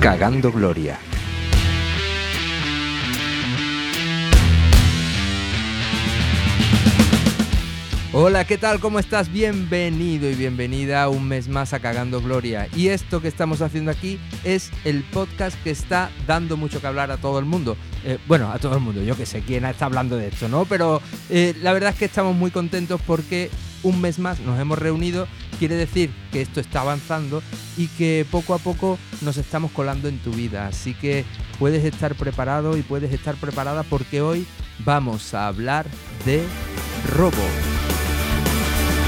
Cagando Gloria. Hola, ¿qué tal? ¿Cómo estás? Bienvenido y bienvenida un mes más a Cagando Gloria. Y esto que estamos haciendo aquí es el podcast que está dando mucho que hablar a todo el mundo. Eh, bueno, a todo el mundo, yo que sé quién está hablando de esto, ¿no? Pero eh, la verdad es que estamos muy contentos porque un mes más nos hemos reunido. Quiere decir que esto está avanzando y que poco a poco nos estamos colando en tu vida. Así que puedes estar preparado y puedes estar preparada porque hoy vamos a hablar de robo.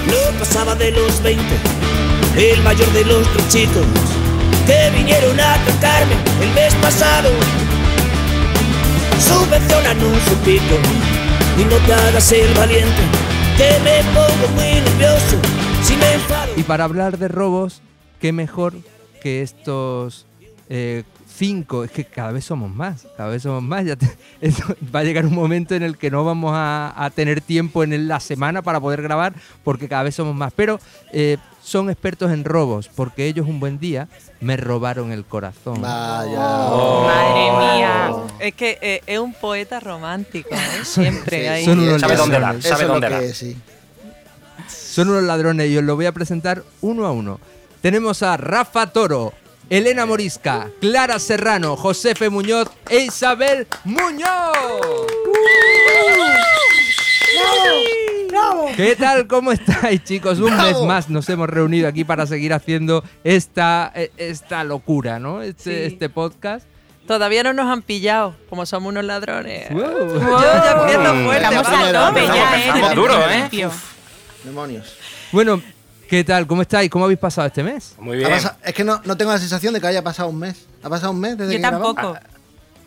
No pasaba de los 20, el mayor de los tres chicos que vinieron a cantarme el mes pasado. Y para hablar de robos, qué mejor que estos eh, cinco. Es que cada vez somos más, cada vez somos más. Ya va a llegar un momento en el que no vamos a, a tener tiempo en la semana para poder grabar porque cada vez somos más. Pero eh, son expertos en robos porque ellos un buen día me robaron el corazón. Vaya. Madre mía. Es que eh, es un poeta romántico, ¿eh? Siempre Sí, hay. Son Sabe dónde dar, sabe dónde dar. sí. Son unos ladrones y os lo voy a presentar uno a uno. Tenemos a Rafa Toro, Elena Morisca, Clara Serrano, Josefe Muñoz e Isabel Muñoz. ¿Qué tal? ¿Cómo estáis, chicos? Un mes más nos hemos reunido aquí para seguir haciendo esta, eh, esta locura, ¿no? Este, Sí. este podcast. Todavía no nos han pillado, como somos unos ladrones. Wow. Yo ya fuerte. Estamos va. a tope ya, Empezamos ¿eh? ¿eh? Demonios. Bueno, ¿qué tal? ¿Cómo estáis? ¿Cómo habéis pasado este mes? Muy bien. es que no, no tengo la sensación de que haya pasado un mes. ¿Ha pasado un mes desde Yo que grabamos?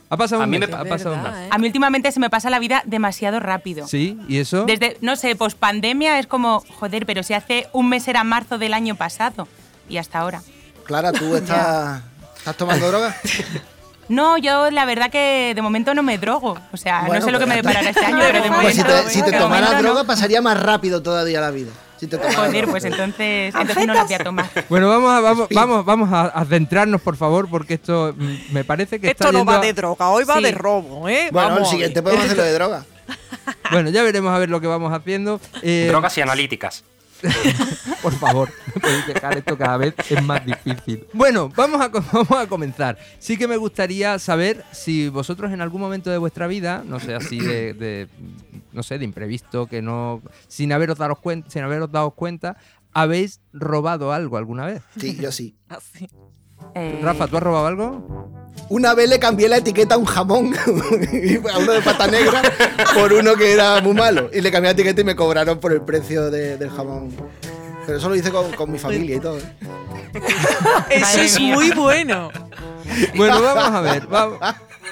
¿Ha pasado A un mí pasado un verdad, mes? ¿eh? A mí últimamente se me pasa la vida demasiado rápido. ¿Sí? ¿Y eso? Desde, no sé, post pandemia es como, joder, pero si hace un mes era marzo del año pasado y hasta ahora. Clara, ¿tú estás, estás tomando droga? No, yo la verdad que de momento no me drogo. O sea, Bueno, no sé lo que pues me deparará este año, pero de Pues si momento. te, si te tomaras no. droga pasaría más rápido todavía la vida. Si te Joder, pues entonces, entonces no la voy a tomar. Bueno, vamos a, vamos, vamos, vamos a, a centrarnos, por favor, porque esto me parece que está Esto no yendo va a- de droga, hoy va Sí. de robo, ¿eh? Bueno, Vamos el siguiente podemos hacerlo de droga. Bueno, ya veremos a ver lo que vamos haciendo. Eh, Drogas y analíticas. Por favor, podéis dejar esto cada vez es más difícil. Bueno, vamos a, vamos a comenzar. Sí que me gustaría saber si vosotros en algún momento de vuestra vida, no sé, así de, de, no sé, de imprevisto, que no, sin haberos dado cuenta, sin haberos dado cuenta, habéis robado algo alguna vez. Sí, yo sí. Así. Eh, Rafa, ¿tú has robado algo? Una vez le cambié la etiqueta a un jamón, a uno de pata negra, por uno que era muy malo. Y le cambié la etiqueta y me cobraron por el precio de- del jamón. Pero eso lo hice con, con mi familia y todo. ¿eh? Eso es muy bueno. Bueno, vamos a ver, vamos,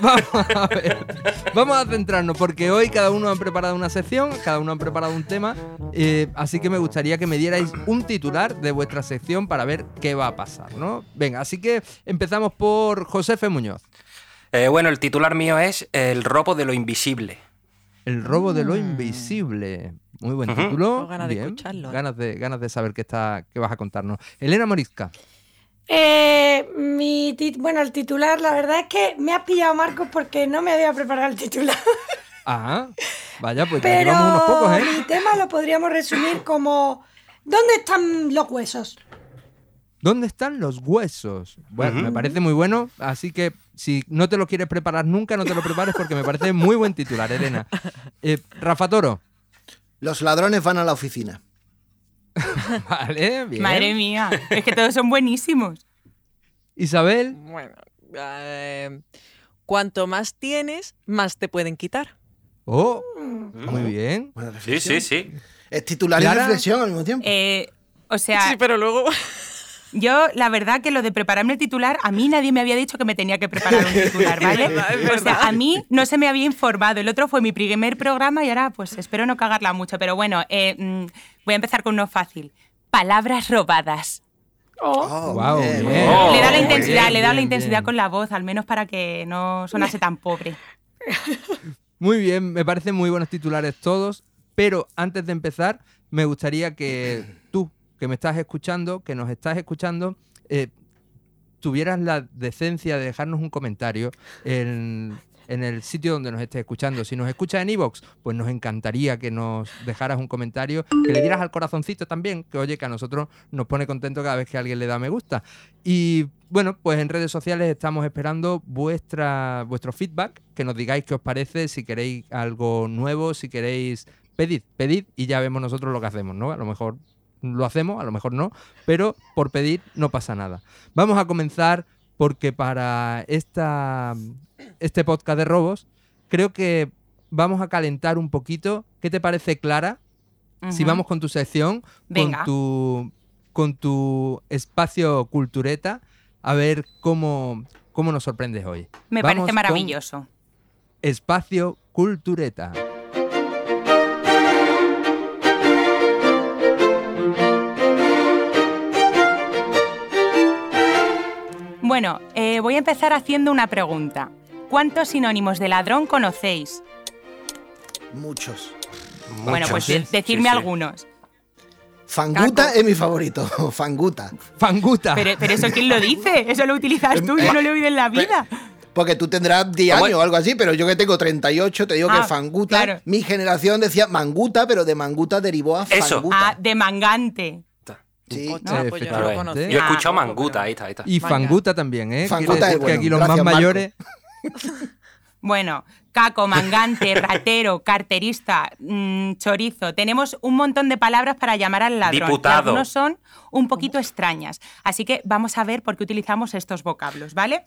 vamos a ver. Vamos a centrarnos porque hoy cada uno han preparado una sección, cada uno han preparado un tema, eh, así que me gustaría que me dierais un titular de vuestra sección para ver qué va a pasar, ¿no? Venga, así que empezamos por Josefe Muñoz. Eh, bueno, el titular mío es El robo de lo invisible. El robo de lo invisible. Muy buen Ujú. título. Tengo ganas de escucharlo, ¿eh? Ganas de, ganas de saber qué, está, qué vas a contarnos. Elena Morisca. Eh, mi tit- bueno, el titular, la verdad es que me has pillado, Marcos, porque no me había preparado el titular. Ah, vaya, pues ya Pero llevamos unos pocos, ¿eh? mi tema lo podríamos resumir como ¿Dónde están los huesos? ¿Dónde están los huesos? Bueno, me parece muy bueno, así que si no te lo quieres preparar nunca, no te lo prepares porque me parece muy buen titular, Elena. Eh, Rafa Toro. Los ladrones van a la oficina. Vale, bien. Madre mía, es que todos son buenísimos. Isabel. Bueno, eh, cuanto más tienes, más te pueden quitar. Oh, muy bien. Sí, sí, sí. Es titular y reflexión al mismo tiempo. Eh, o sea, Sí, pero luego. Yo la verdad que lo de prepararme el titular, a mí nadie me había dicho que me tenía que preparar un titular, ¿vale? O sea, a mí no se me había informado. El otro fue mi primer programa y ahora pues espero no cagarla mucho. Pero bueno, eh, mm, voy a empezar con uno fácil. Palabras robadas. Oh, bien. bien. Oh, le da la intensidad, bien, le da la intensidad bien. con la voz, al menos para que no sonase tan pobre. Muy bien, me parecen muy buenos titulares todos. Pero antes de empezar, me gustaría que que me estás escuchando, que nos estás escuchando, eh, tuvieras la decencia de dejarnos un comentario en, el sitio donde nos estés escuchando. Si nos escuchas en iVoox, pues nos encantaría que nos dejaras un comentario, que le dieras al corazoncito también, que oye, que a nosotros nos pone contento cada vez que alguien le da me gusta. Y bueno, pues en redes sociales estamos esperando vuestro feedback, que nos digáis qué os parece, si queréis algo nuevo, si queréis... Pedid, pedid y ya vemos nosotros lo que hacemos, ¿no? A lo mejor lo hacemos, a lo mejor no, pero por pedir no pasa nada. Vamos a comenzar porque para esta, este podcast de robos creo que vamos a calentar un poquito. ¿Qué te parece, Clara? Si vamos con tu sección, Venga. con tu, con tu espacio cultureta, a ver cómo, cómo nos sorprendes hoy. Me Vamos parece maravilloso. Espacio cultureta. Bueno, eh, voy a empezar haciendo una pregunta. ¿Cuántos sinónimos de ladrón conocéis? Muchos. bueno, pues ¿sí? de- decidme Sí, sí. algunos. Fanguta Caco. es mi favorito. Fanguta. Fanguta. Pero, pero eso quién lo dice? Eso lo utilizas tú, yo no lo he oído en la vida. Porque tú tendrás 10 ¿Cómo? años o algo así, pero yo que tengo 38, te digo Ah, que Fanguta. claro. Mi generación decía Manguta, pero de Manguta derivó a Eso. Fanguta. Ah, de mangante. Sí. Hostia, pues yo no lo. Yo he escuchado Manguta, ahí está, ahí está. Y Manga. Fanguta también, ¿eh? Fanguta Quiere es decir que bueno. aquí los Gracias, más Marco. mayores... Bueno, caco, mangante, ratero, carterista, mm, chorizo. Tenemos un montón de palabras para llamar al ladrón. Diputado. algunos son un poquito extrañas. Así que vamos a ver por qué utilizamos estos vocablos, ¿vale?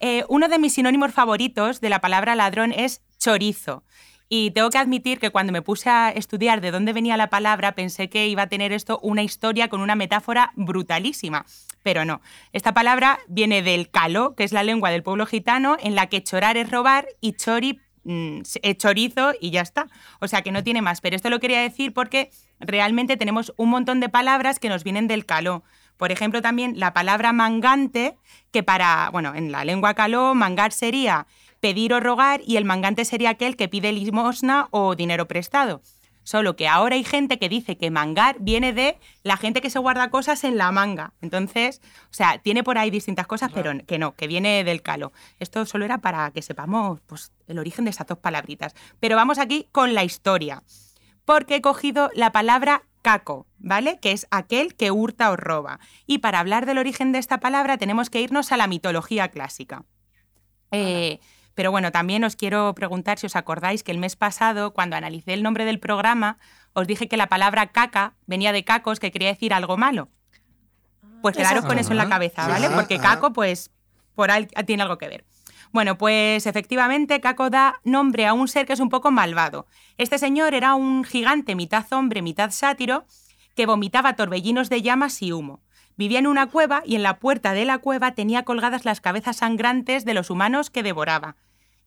Eh, uno de mis sinónimos favoritos de la palabra ladrón es chorizo. Y tengo que admitir que cuando me puse a estudiar de dónde venía la palabra, pensé que iba a tener esto una historia con una metáfora brutalísima. Pero no. Esta palabra viene del caló, que es la lengua del pueblo gitano, en la que chorar es robar y chori mm, es chorizo y ya está. O sea que no tiene más. Pero esto lo quería decir porque realmente tenemos un montón de palabras que nos vienen del caló. Por ejemplo, también la palabra mangante, que para, bueno, en la lengua caló, mangar sería pedir o rogar y el mangante sería aquel que pide limosna o dinero prestado. Solo que ahora hay gente que dice que mangar viene de la gente que se guarda cosas en la manga. Entonces, o sea, tiene por ahí distintas cosas, pero que no, que viene del calo. Esto solo era para que sepamos pues, el origen de estas dos palabritas. Pero vamos aquí con la historia. Porque he cogido la palabra caco, ¿vale? Que es aquel que hurta o roba. Y para hablar del origen de esta palabra tenemos que irnos a la mitología clásica. Eh, pero bueno, también os quiero preguntar si os acordáis que el mes pasado, cuando analicé el nombre del programa, os dije que la palabra caca venía de cacos, que quería decir algo malo. Pues quedaros con eso en la Ajá. cabeza, ¿vale? Porque ajá. caco, pues, por ahí tiene algo que ver. Bueno, pues efectivamente Caco da nombre a un ser que es un poco malvado. Este señor era un gigante mitad hombre, mitad sátiro, que vomitaba torbellinos de llamas y humo. Vivía en una cueva y en la puerta de la cueva tenía colgadas las cabezas sangrantes de los humanos que devoraba.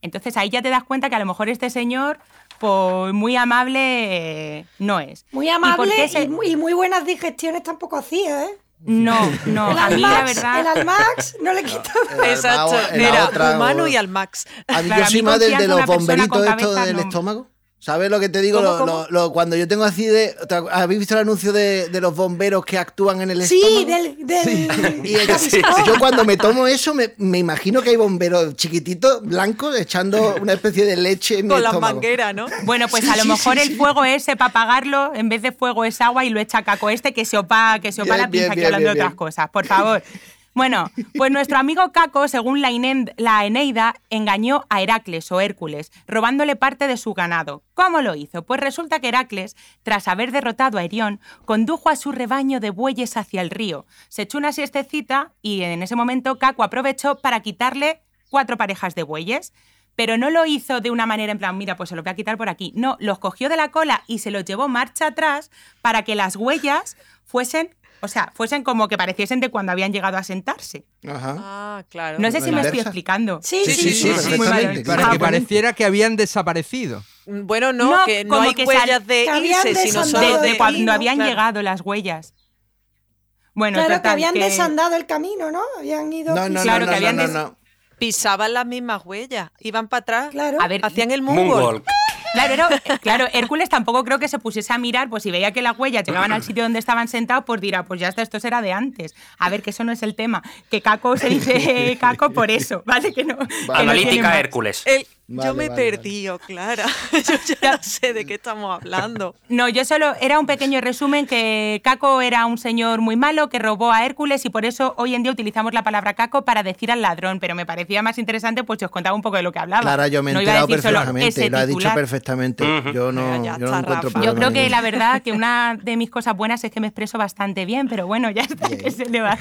Entonces ahí ya te das cuenta que a lo mejor este señor, pues muy amable, eh, no es. Muy ¿Y por amable y, se- muy, y muy buenas digestiones tampoco hacía, ¿eh? No, no, el, a mí la Almax, el verdad... Almax no le quita. El Exacto, era humano y al max. A mí Claro, yo soy más del de los bomberitos cabeza del no. estómago. ¿Sabes lo que te digo? ¿Cómo, Lo- cómo? lo- lo- cuando yo tengo así de. ¿Habéis visto el anuncio de, de los bomberos que actúan en el Sí, estómago? del, del Y el- Gaviscon. yo cuando me tomo eso me, me imagino que hay bomberos chiquititos, blancos, echando una especie de leche en mi Con las estómago. mangueras, ¿no? Bueno, pues Sí, a lo sí, mejor sí, el sí. fuego ese para apagarlo, en vez de fuego es agua y lo echa Caco este que se opa, que se opa Bien, la pinza bien, aquí bien, hablando de otras bien. cosas, por favor. Bueno, pues nuestro amigo Caco, según la, Eneida, engañó a Heracles o Hércules, robándole parte de su ganado. ¿Cómo lo hizo? Pues resulta que Heracles, tras haber derrotado a Erión, condujo a su rebaño de bueyes hacia el río. Se echó una siestecita y en ese momento Caco aprovechó para quitarle cuatro parejas de bueyes. Pero no lo hizo de una manera en plan, mira, pues se lo voy a quitar por aquí. No, los cogió de la cola y se los llevó marcha atrás para que las huellas fuesen, o sea, fuesen como que pareciesen de cuando habían llegado a sentarse. Ajá. Ah, claro. No sé si me estoy explicando. Sí, Sí, sí, sí. Para Ah, que pareciera que habían desaparecido. Bueno, no, No, que no como hay que huellas de irse, sino desandado solo De, de, de cuando no, habían claro. llegado las huellas. Bueno, Claro, que habían que- desandado el camino, ¿no? Habían ido. No, no, Claro, no, que no, habían no, des- no. Pisaban las mismas huellas, iban para atrás, Claro. A ver, hacían el moonwalk. Moonwalk. Claro, era- claro, Hércules tampoco creo que se pusiese a mirar, pues si veía que las huellas llegaban al sitio donde estaban sentados, pues dirá, pues ya está, esto será de antes. A ver, que eso no es el tema. Que Caco se dice Caco por eso, ¿vale? Que no. que no tiene Analítica. Hércules. El- Vale, yo me he vale, vale. perdido, Clara. Yo ya no sé de qué estamos hablando. No, yo solo era un pequeño resumen que Caco era un señor muy malo que robó a Hércules y por eso hoy en día utilizamos la palabra Caco para decir al ladrón, pero me parecía más interesante pues si os contaba un poco de lo que hablaba. Clara, yo me he No iba a enterado decir solo perfectamente, lo ha dicho perfectamente. Ujú. Yo no, yo no encuentro Yo creo que la verdad que una de mis cosas buenas es que me expreso bastante bien, pero bueno, ya está, Bien. que se le va.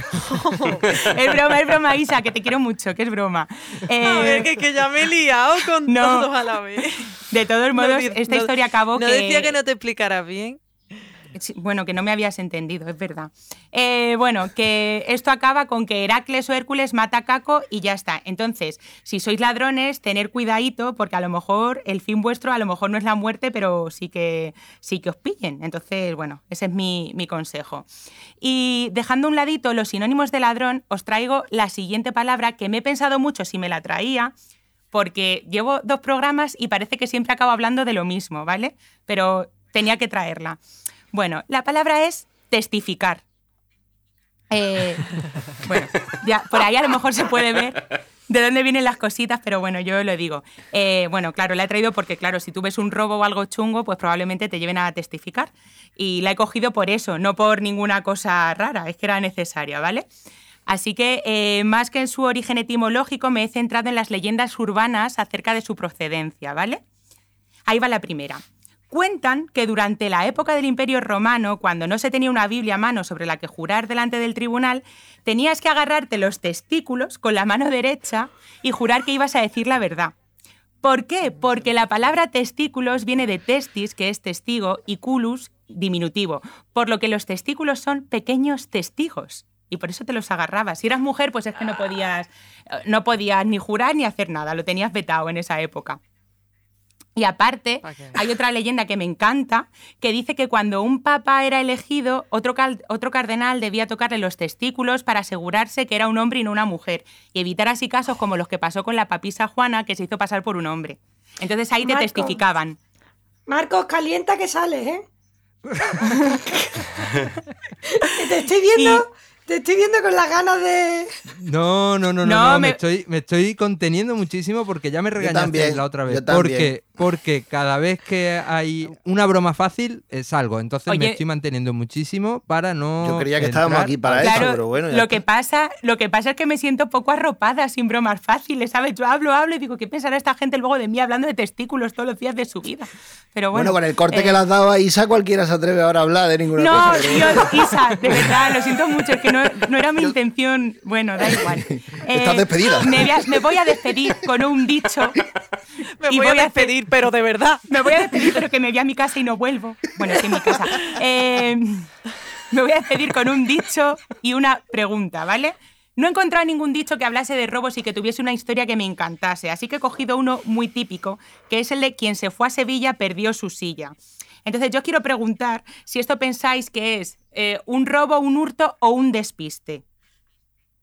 es broma, es broma, Isa, que te quiero mucho, que es broma. Eh, A ver, que, que ya me he liado con No. todos a la vez. de todos modos, No esta no- historia acabó No que... decía que no te explicaras bien. Bueno, que no me habías entendido, es verdad. Eh, bueno, que esto acaba con que Heracles o Hércules mata a Caco y ya está. Entonces, si sois ladrones, tener cuidadito, porque a lo mejor el fin vuestro a lo mejor no es la muerte, pero sí que, sí que os pillen. Entonces, bueno, ese es mi, mi consejo. Y dejando a un ladito los sinónimos de ladrón, os traigo la siguiente palabra que me he pensado mucho si me la traía, porque llevo dos programas y parece que siempre acabo hablando de lo mismo, ¿vale? Pero tenía que traerla. Bueno, la palabra es testificar. Eh, bueno, ya por ahí a lo mejor se puede ver de dónde vienen las cositas, pero bueno, yo lo digo. Eh, bueno, claro, la he traído porque, claro, si tú ves un robo o algo chungo, pues probablemente te lleven a testificar. Y la he cogido por eso, no por ninguna cosa rara, es que era necesaria, ¿vale? Así que, eh, más que en su origen etimológico, me he centrado en las leyendas urbanas acerca de su procedencia, ¿vale? Ahí va la primera. Cuentan que durante la época del Imperio Romano, cuando no se tenía una Biblia a mano sobre la que jurar delante del tribunal, tenías que agarrarte los testículos con la mano derecha y jurar que ibas a decir la verdad. ¿Por qué? Porque la palabra testículos viene de testis, que es testigo, y culus, diminutivo, por lo que los testículos son pequeños testigos. Y por eso te los agarrabas. Si eras mujer, pues es que no podías, eh, no podías ni jurar ni hacer nada, lo tenías vetado en esa época. Y aparte, hay otra leyenda que me encanta, que dice que cuando un papa era elegido, otro, cal- otro cardenal debía tocarle los testículos para asegurarse que era un hombre y no una mujer, y evitar así casos como los que pasó con la papisa Juana, que se hizo pasar por un hombre. Entonces ahí te testificaban. Marcos, calienta que sales, ¿eh? te estoy viendo, te estoy viendo con las ganas de. No, no, no, no, No, no, me... me- estoy, me estoy conteniendo muchísimo porque ya me regañaste también, la otra yo vez. también. Porque, porque cada vez que hay una broma fácil, es algo. Entonces me estoy manteniendo muchísimo para no. Yo creía que estábamos aquí para eso, pero bueno, ya lo está. que pasa, lo que pasa es que me siento poco arropada sin bromas fáciles, ¿sabes? Yo hablo, hablo y digo, ¿qué pensará esta gente luego de mí hablando de testículos todos los días de su vida? Pero bueno, Bueno, con el corte eh, que le has dado a Isa, cualquiera se atreve ahora a hablar de ninguna No, cosa. tío, Isa, de verdad, lo siento mucho, es que no, no era mi intención. Bueno, da igual. Eh, Estás despedida. Me voy, a, me voy a despedir con un dicho. Me Y voy, voy a a despedir, pero de verdad. Me voy a despedir, pero que me voy a mi casa y no vuelvo. Bueno, sí, mi casa. Eh, me voy a despedir con un dicho y una pregunta, ¿vale? No he encontrado ningún dicho que hablase de robos y que tuviese una historia que me encantase, así que he cogido uno muy típico, que es el de quien se fue a Sevilla perdió su silla. Entonces yo quiero preguntar si esto pensáis que es eh, un robo, un hurto o un despiste.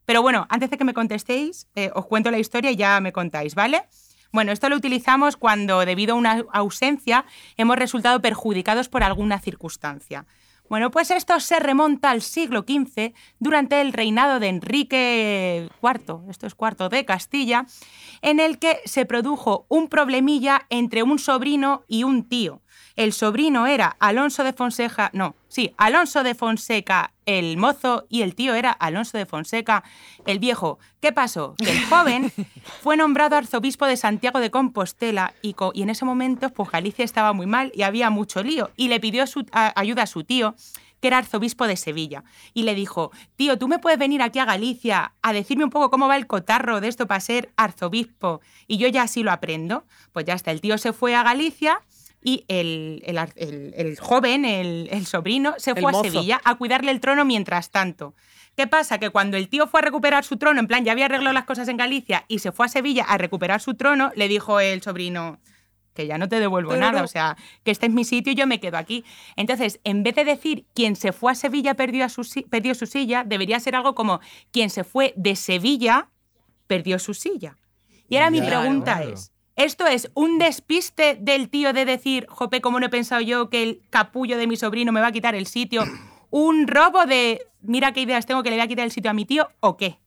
Pero bueno, antes de que me contestéis, eh, os cuento la historia y ya me contáis, ¿vale? Bueno, esto lo utilizamos cuando, debido a una ausencia, hemos resultado perjudicados por alguna circunstancia. Bueno, pues esto se remonta al siglo XV, durante el reinado de Enrique IV, esto es cuarto de Castilla, en el que se produjo un problemilla entre un sobrino y un tío. El sobrino era Alonso de Fonseca, no, sí, Alonso de Fonseca el mozo y el tío era Alonso de Fonseca el viejo. ¿Qué pasó? Que el joven fue nombrado arzobispo de Santiago de Compostela y, co- y en ese momento pues Galicia estaba muy mal y había mucho lío y le pidió su- a- ayuda a su tío que era arzobispo de Sevilla, y le dijo, tío, ¿tú me puedes venir aquí a Galicia a decirme un poco cómo va el cotarro de esto para ser arzobispo? Y yo ya así lo aprendo. Pues ya está, el tío se fue a Galicia y el, el ar- el- el joven, el, el sobrino, se El fue a. Sevilla a cuidarle el trono mientras tanto. ¿Qué pasa? Que cuando el tío fue a recuperar su trono, en plan, ya había arreglado las cosas en Galicia y se fue a Sevilla a recuperar su trono, le dijo el sobrino que ya no te devuelvo Pero nada, o sea, que este es mi sitio y yo me quedo aquí. Entonces, en vez de decir quien se fue a Sevilla perdió, a su, perdió su silla, debería ser algo como quien se fue de Sevilla perdió su silla. Y ahora mi pregunta claro. es, Esto es un despiste del tío de decir, jope, ¿cómo no he pensado yo que el capullo de mi sobrino me va a quitar el sitio? ¿Un robo de, mira qué ideas tengo que le voy a quitar el sitio a mi tío o qué?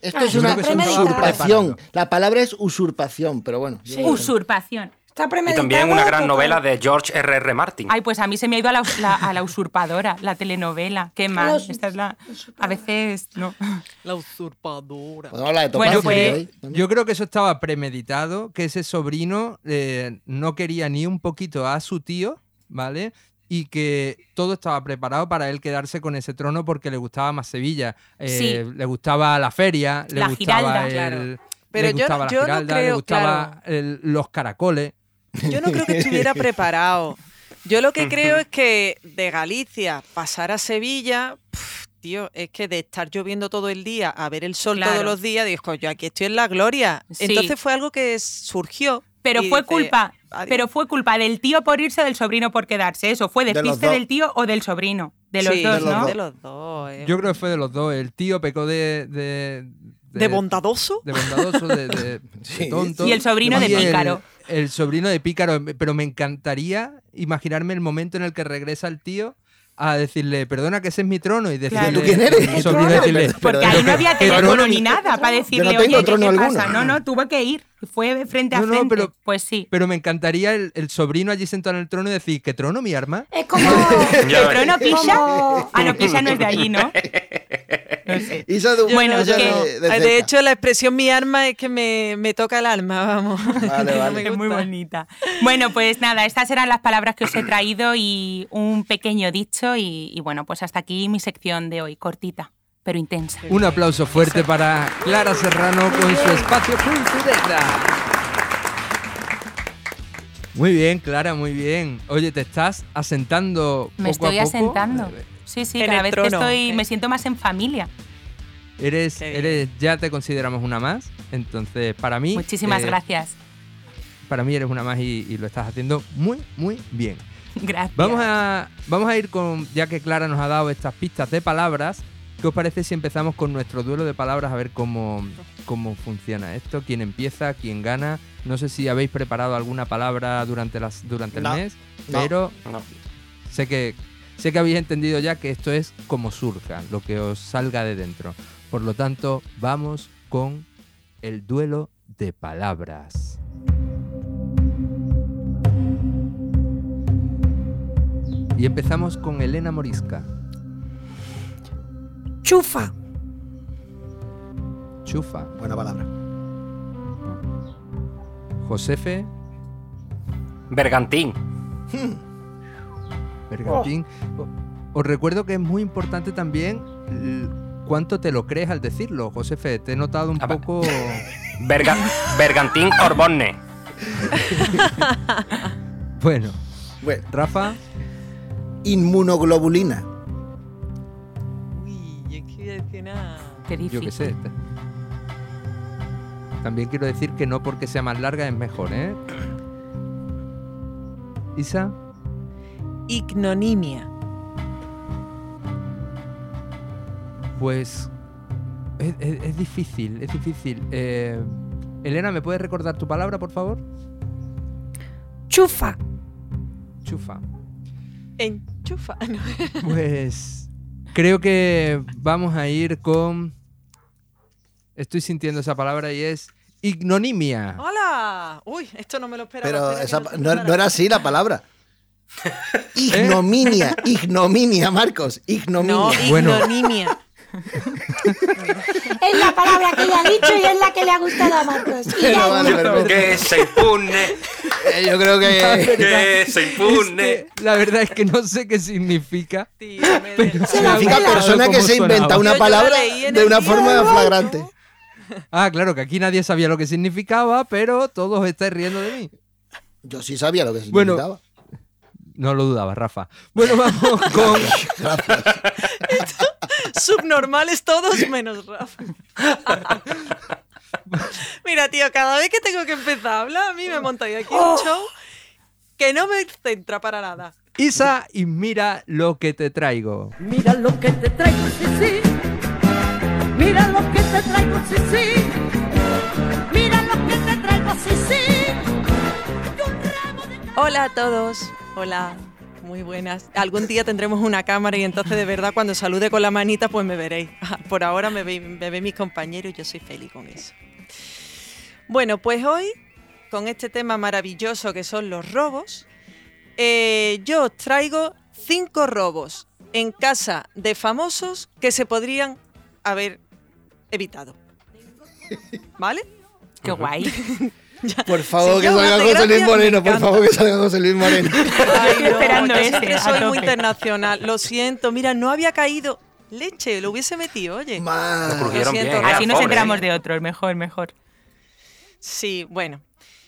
Esto Ah, es una usurpación. La palabra es usurpación, pero bueno. Sí. Usurpación. Está Y también una gran novela de George R. R. Martin. Ay, pues a mí se me ha ido a la, la- a la usurpadora, la telenovela. Qué mal. Esta es la. A veces no. La usurpadora. Podemos hablar de Bueno, pues-. Yo creo que eso estaba premeditado, que ese sobrino eh, no quería ni un poquito a su tío, ¿vale? Y que todo estaba preparado para él quedarse con ese trono porque le gustaba más Sevilla, eh, Sí. le gustaba la feria, le La gustaba Giralda, el, claro. Pero le yo- gustaba la yo no Giralda, le creo, gustaba el- los caracoles. Yo no creo que estuviera preparado. Yo lo que creo es que de Galicia pasar a Sevilla, pf, tío, es que de estar lloviendo todo el día a ver el sol Claro. todos los días, dijo, yo aquí estoy en la gloria. Sí. Entonces fue algo que surgió. Pero fue dice, culpa. "Adiós". Pero fue culpa del tío por irse o del sobrino por quedarse. Eso fue despiste dos. del tío o del sobrino. De los Sí, dos, de los ¿no? dos. De los dos, eh. Yo creo que fue de los dos. El tío pecó de... de, ¿De bondadoso? de bondadoso, de, de- de tonto. Y el sobrino de pícaro. El, sobrino de pícaro, pero me encantaría imaginarme el momento en el que regresa el tío a decirle, perdona que ese es mi trono y decirle, Claro. ¿Tú quién eres? el sobrino ¿Qué decirle? Porque ahí que- no había teléfono trono ni nada para decirle, no tengo oye, trono ¿qué alguno". pasa? No, no, tuvo que ir. Fue frente a No, no, frente. pero- Pues sí. pero me encantaría el, el sobrino allí sentado en el trono y decir, ¿qué trono, mi arma? Es como. Ya ¿El ves. trono Pisha? como- Ah, no, Pisha no es de allí, ¿no? No sé. De- Bueno, que- de- de de, hecho, la expresión mi arma es que me, me toca el alma, vamos. Vale, vale. Es muy bonita. Bueno, pues nada, estas eran las palabras que os he traído y un pequeño dicho y, y bueno, pues hasta aquí mi sección de hoy, cortita, pero intensa. Un aplauso fuerte para Clara Serrano con su espacio cultureta. Muy bien, Clara, muy bien. Oye, te estás asentando Me poco a estoy poco. asentando. Sí, sí, En cada vez que estoy, me siento más en familia. Eres, eres, ya te consideramos una más. Entonces, para mí. Muchísimas eh, gracias. Para mí eres una más y, y lo estás haciendo muy, muy bien. Gracias. Vamos a, vamos a ir con, ya que Clara nos ha dado estas pistas de palabras, ¿qué os parece si empezamos con nuestro duelo de palabras a ver cómo, cómo funciona esto? ¿Quién empieza? ¿Quién gana? No sé si habéis preparado alguna palabra durante, las, durante el No, mes, no. pero No. sé que, sé que habéis entendido ya que esto es como surja, lo que os salga de dentro. Por lo tanto, vamos con el duelo de palabras. Y empezamos con Elena Morisca. Chufa. Chufa. Buena palabra. Josefe. Bergantín. Bergantín. O- Os recuerdo que es muy importante también cuánto te lo crees al decirlo. Josefe, te he notado un A ver. poco... Berga- Bergantín Orbonne. Bueno, Bueno, Rafa. inmunoglobulina. Yo qué sé. También quiero decir que no porque sea más larga es mejor, ¿eh? Isa. Ignonimia. Pues es, es- es difícil, es difícil. Eh, Elena, ¿me puedes recordar tu palabra, por favor? Chufa. Chufa. Enchufa. No. Pues creo que vamos a ir con... Estoy sintiendo esa palabra y es ignomimia. ¡Hola! Uy, esto no me lo esperaba. Pero esa- no, era así la palabra. Ignominia, ignominia, Marcos, ignominia. No, Bueno. Es la palabra que ella ha dicho y es la que le ha gustado a Marcos. Y ya vale. Que se impune. Eh, yo creo que Que se impune. Es que la verdad es que no sé qué significa. Me Pero significa persona que ¿Cómo se inventa sonaba? una palabra de una forma flagrante. Ah, claro, que aquí nadie sabía lo que significaba, pero todos os estáis riendo de mí. Yo sí sabía lo que Bueno. No lo dudaba, Rafa. Bueno, vamos con... Subnormales todos menos Rafa. Mira, tío, cada vez que tengo que empezar a hablar, a mí me monta yo aquí un show que no me centra para nada. Isa y mira lo que te traigo. Mira lo que te traigo, sí, sí. Mira lo que te traigo, sí, sí. Mira lo que te traigo, sí, sí. Hola a todos. Hola. Muy buenas. Algún día tendremos una cámara y entonces de verdad cuando salude con la manita pues me veréis. Por ahora me ve, me ve mis compañeros y yo soy feliz con eso. Bueno, pues hoy con este tema maravilloso que son los robos, eh, yo os traigo cinco robos en casa de famosos que se podrían haber evitado. ¿Vale? Qué guay. Por favor, que salga José gracia, Luis Moreno, por favor, que salga José Luis Moreno. Ay, estoy esperando yo ese, soy muy internacional. Lo siento, mira, no había caído leche, lo hubiese metido, oye. Más. Lo crujieron siento, bien. Rafa. Así nos enteramos ¿eh? de otros, mejor, mejor. Sí, bueno.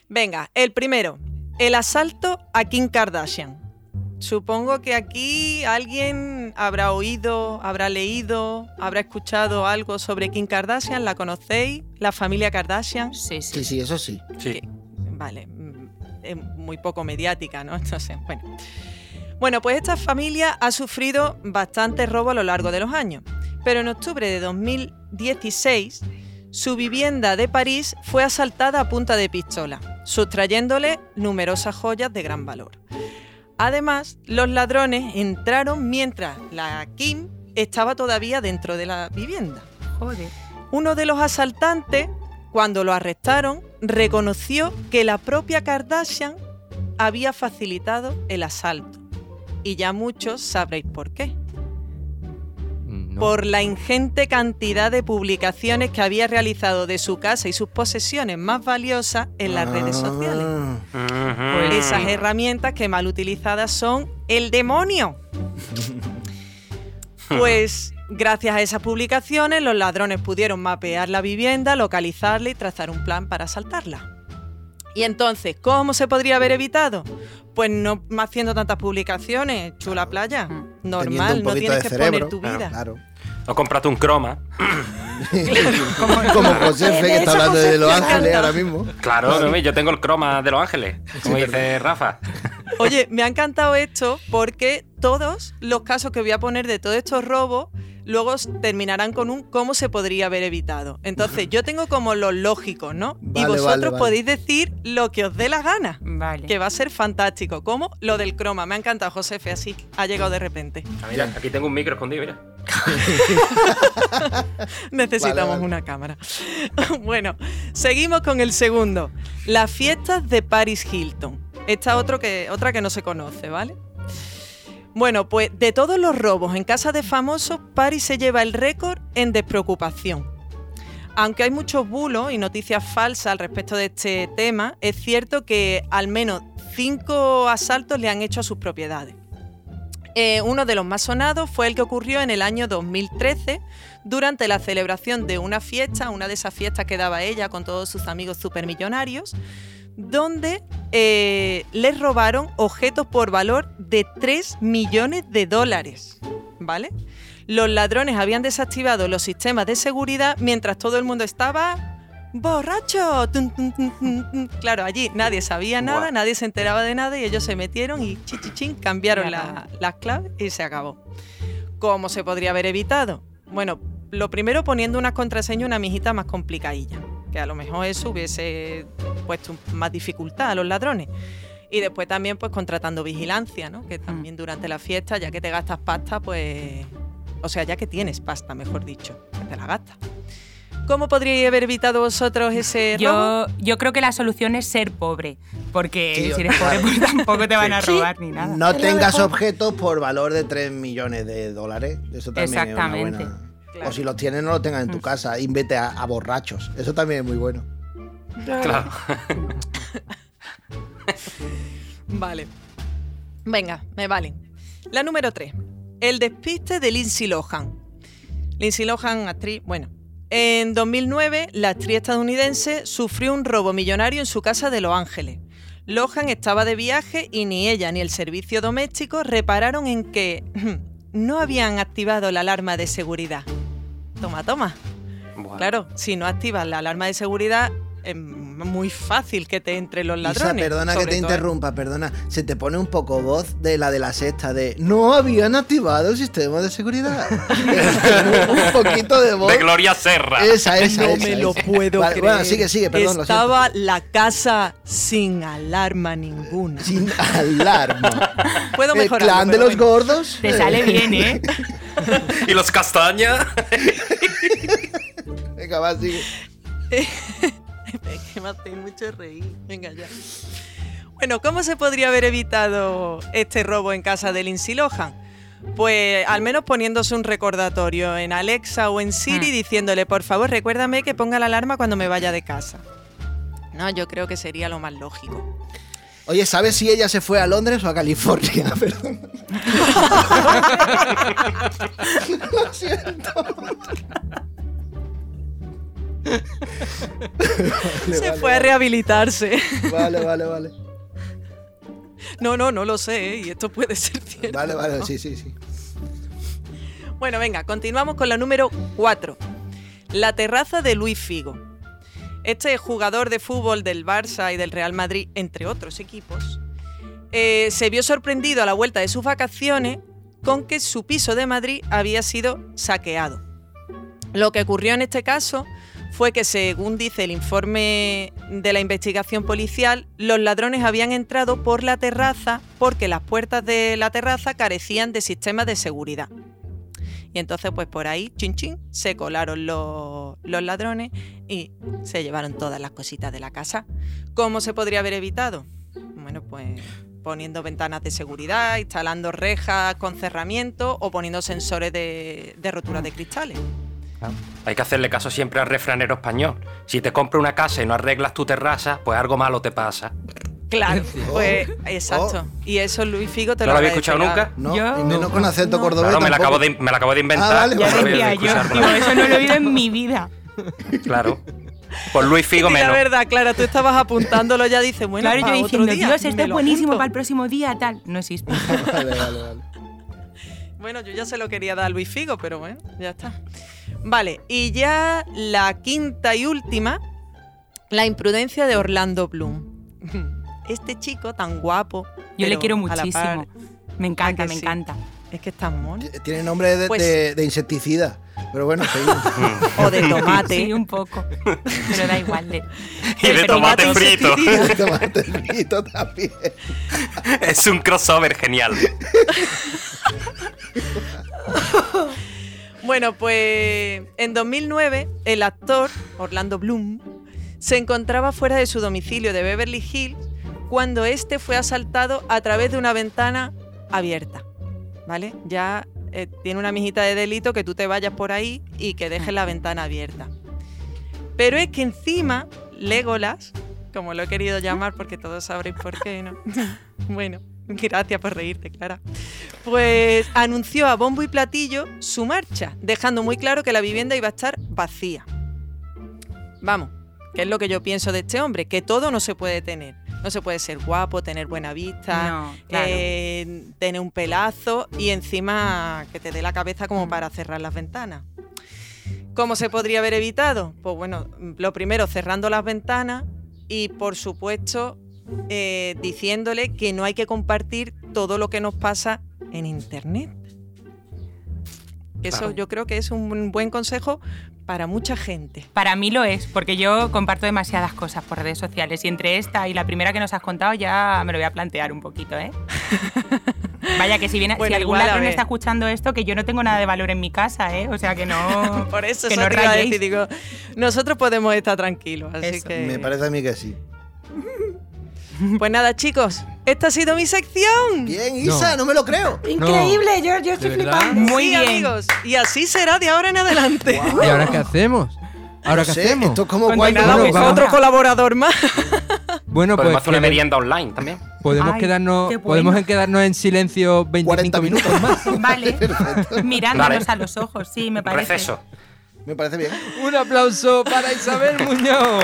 Venga, el primero, el asalto a Kim Kardashian. Supongo que aquí alguien habrá oído, habrá leído, habrá escuchado algo sobre Kim Kardashian. ¿La conocéis? ¿La familia Kardashian? Sí, sí. Sí, sí, eso sí. Sí. que- vale, mm, es muy poco mediática, ¿no? Entonces, bueno. Bueno, pues esta familia ha sufrido bastantes robos a lo largo de los años, pero en octubre de 2016 su vivienda de París fue asaltada a punta de pistola, sustrayéndole numerosas joyas de gran valor. Además, los ladrones entraron mientras la Kim estaba todavía dentro de la vivienda. Joder. Uno de los asaltantes, cuando lo arrestaron, reconoció que la propia Kardashian había facilitado el asalto. Y ya muchos sabréis por qué. No. Por la ingente cantidad de publicaciones que había realizado de su casa y sus posesiones más valiosas en las redes sociales. Ah, Ujú. Esas herramientas que mal utilizadas son el demonio. Pues gracias a esas publicaciones los ladrones pudieron mapear la vivienda, localizarla y trazar un plan para asaltarla. Y entonces, ¿cómo se podría haber evitado? Pues no haciendo tantas publicaciones, chula playa. Normal, no tienes que cerebro. poner tu vida. Claro. O cómprate un croma. Como Josefe, que De está hablando de Los Ángeles ahora mismo. Claro, no, yo tengo el croma de Los Ángeles, como dice Rafa. Oye, me ha encantado esto porque todos los casos que voy a poner de todos estos robos luego terminarán con un cómo se podría haber evitado. Entonces, yo tengo como los lógicos, ¿no? y vosotros vale, vale. podéis decir lo que os dé la gana, Vale. que va a ser fantástico. Como lo del croma. Me ha encantado, Josefe, así ha llegado de repente. Ah, mira, aquí tengo un micro escondido, mira. Necesitamos Vale, vale. una cámara. bueno, seguimos con el segundo. Las fiestas de Paris Hilton. Esta otro que, otra que no se conoce, ¿vale? Bueno, pues de todos los robos en casa de famosos, Paris se lleva el récord en despreocupación. Aunque hay muchos bulos y noticias falsas al respecto de este tema, es cierto que al menos cinco asaltos le han hecho a sus propiedades. Eh, uno de los más sonados fue el que ocurrió en el año 2013 durante la celebración de una fiesta, una de esas fiestas que daba ella con todos sus amigos supermillonarios, donde eh, les robaron objetos por valor de 3 millones de dólares. ¿Vale? Los ladrones habían desactivado los sistemas de seguridad mientras todo el mundo estaba borracho. Tun, tun, tun, tun, tun. Claro, allí nadie sabía nada, nadie se enteraba de nada y ellos se metieron y chichichín cambiaron la- las claves y se acabó. ¿Cómo se podría haber evitado? Bueno, lo primero poniendo unas contraseñas una mijita más complicadilla, que a lo mejor eso hubiese puesto más dificultad a los ladrones. Y después también pues contratando vigilancia, ¿no? Que también durante la fiesta, ya que te gastas pasta, pues... O sea, ya que tienes pasta, mejor dicho, que te la gastas. ¿Cómo podríais haber evitado vosotros ese robo? Yo, yo creo que la solución es ser pobre, porque si eres pobre pues tampoco te van a Sí. robar ni nada. No tengas objetos por valor de 3 millones de dólares. Eso también Exactamente. es una buena. Claro. O si los tienes, no los tengas en tu Mm. casa. Y vete a, a borrachos. Eso también es muy bueno. Claro. Vale. Venga, me valen. La número 3. El despiste de Lindsay Lohan. Lindsay Lohan, actriz, bueno. En 2009, la actriz estadounidense sufrió un robo millonario en su casa de Los Ángeles. Lohan estaba de viaje y ni ella ni el servicio doméstico repararon en que no habían activado la alarma de seguridad. Toma, toma. Buah. Claro, si no activas la alarma de seguridad, es muy fácil que te entren los Isa, ladrones. perdona que te todo- interrumpa, perdona. Se te pone un poco voz de la de la sexta de no habían activado el sistema de seguridad. un poquito de voz. De Gloria Serra. Esa, esa, no esa, me lo esa. puedo Vale, creer. Bueno, sigue, sigue, perdón. lo. Estaba la casa sin alarma ninguna. Sin alarma. Puedo El mejorar. clan de los gordos. Te sale bien, ¿eh? Y los castañas. Venga, va, sigue. Es que me hacéis mucho reír. Venga ya. Bueno, ¿cómo se podría haber evitado este robo en casa de Lindsay Lohan? Pues al menos poniéndose un recordatorio en Alexa o en Siri Hmm. diciéndole, por favor, recuérdame que ponga la alarma cuando me vaya de casa. No, yo creo que sería lo más lógico. Oye, ¿sabes si ella se fue a Londres o a California? Perdón. Lo siento. Vale, se vale, fue a rehabilitarse. Vale, vale, vale. No, no, no lo sé, ¿eh? y esto puede ser cierto. Vale, vale, sí, sí, sí. Bueno, venga, continuamos con la número 4. La terraza de Luis Figo. Este jugador de fútbol del Barça y del Real Madrid, entre otros equipos, eh, se vio sorprendido a la vuelta de sus vacaciones con que su piso de Madrid había sido saqueado. Lo que ocurrió en este caso fue que, según dice el informe de la investigación policial, los ladrones habían entrado por la terraza porque las puertas de la terraza carecían de sistemas de seguridad. Y entonces, pues por ahí, chin chin, se colaron los, los ladrones y se llevaron todas las cositas de la casa. ¿Cómo se podría haber evitado? Bueno, pues poniendo ventanas de seguridad, instalando rejas con cerramiento o poniendo sensores de, de rotura de cristales. Hay que hacerle caso siempre al refranero español. Si te compras una casa y no arreglas tu terraza, pues algo malo te pasa. Claro, pues Oh, exacto. Y eso Luis Figo te ¿No lo lo habéis escuchado nunca? No, Yo- menos con acento No. cordobés. Claro, me la, acabo de, me la acabo de inventar. Ah, vale, Ya. No decía yo, escuchado, digo, eso no lo he oído en mi vida. Claro. Por Luis Figo Sí, la menos. verdad, claro, tú estabas apuntándolo ya, dices, bueno, claro, yo diciendo, día, Dios, esto es buenísimo apunto". para el próximo día, tal. No existe. Vale, vale, vale. Bueno, yo ya se lo quería dar a Luis Figo, pero bueno, ya está. Vale, y ya la quinta y última, la imprudencia de Orlando Bloom. Este chico tan guapo. Yo le quiero muchísimo. par- Me encanta, me sí? encanta. Es que es tan mono. Tiene nombre de, Pues- de- de insecticida. Pero bueno, seguimos. O de tomate. Sí, un poco. Pero da igual. de- Y de tomate tomate frito. insecticida. Tomate frito también. Es un crossover genial. Bueno, pues en 2009 el actor Orlando Bloom se encontraba fuera de su domicilio de Beverly Hills cuando este fue asaltado a través de una ventana abierta. ¿Vale? Ya eh, tiene una mijita de delito que tú te vayas por ahí y que dejes la ventana abierta. Pero es que encima Legolas, como lo he querido llamar porque todos sabréis por qué, ¿no? bueno, gracias por reírte, Clara. Pues anunció a bombo y platillo su marcha, dejando muy claro que la vivienda iba a estar vacía. Vamos, ¿qué es lo que yo pienso de este hombre? Que todo no se puede tener. No se puede ser guapo, tener buena vista, No, claro. eh, tener un pelazo y encima que te dé la cabeza como Mm. para cerrar las ventanas. ¿Cómo se podría haber evitado? Pues bueno, lo primero cerrando las ventanas y por supuesto eh, diciéndole que no hay que compartir todo lo que nos pasa en internet. Eso Claro. yo creo que es un buen consejo para mucha gente. Para mí lo es, porque yo comparto demasiadas cosas por redes sociales y entre esta y la primera que nos has contado ya me lo voy a plantear un poquito, ¿eh? Vaya que si viene, Bueno, si algún ladrón está escuchando esto, que yo no tengo nada de valor en mi casa, ¿eh? O sea que no. Por eso, que eso no te iba a rayéis. decir, digo, nosotros podemos estar tranquilos. Así que... Me parece a mí que sí. Pues nada, chicos, esta ha sido mi sección. Bien, Isa, no, me lo creo. Increíble, yo, yo estoy flipando. Muy Sí, bien. amigos. Y así será de ahora en adelante. ¿Y ahora qué hacemos? ¿Ahora No qué sé, hacemos? Esto es como Cuando. Nada, Bueno, pues vamos. otro colaborador más. Bueno, pues Podemos una merienda online también. podemos Ay, quedarnos, bueno. podemos quedarnos en silencio 25 40 minutos más. Vale. Mirándonos Vale. a los ojos, sí, me parece. Receso. Me parece bien. Un aplauso para Isabel Muñoz.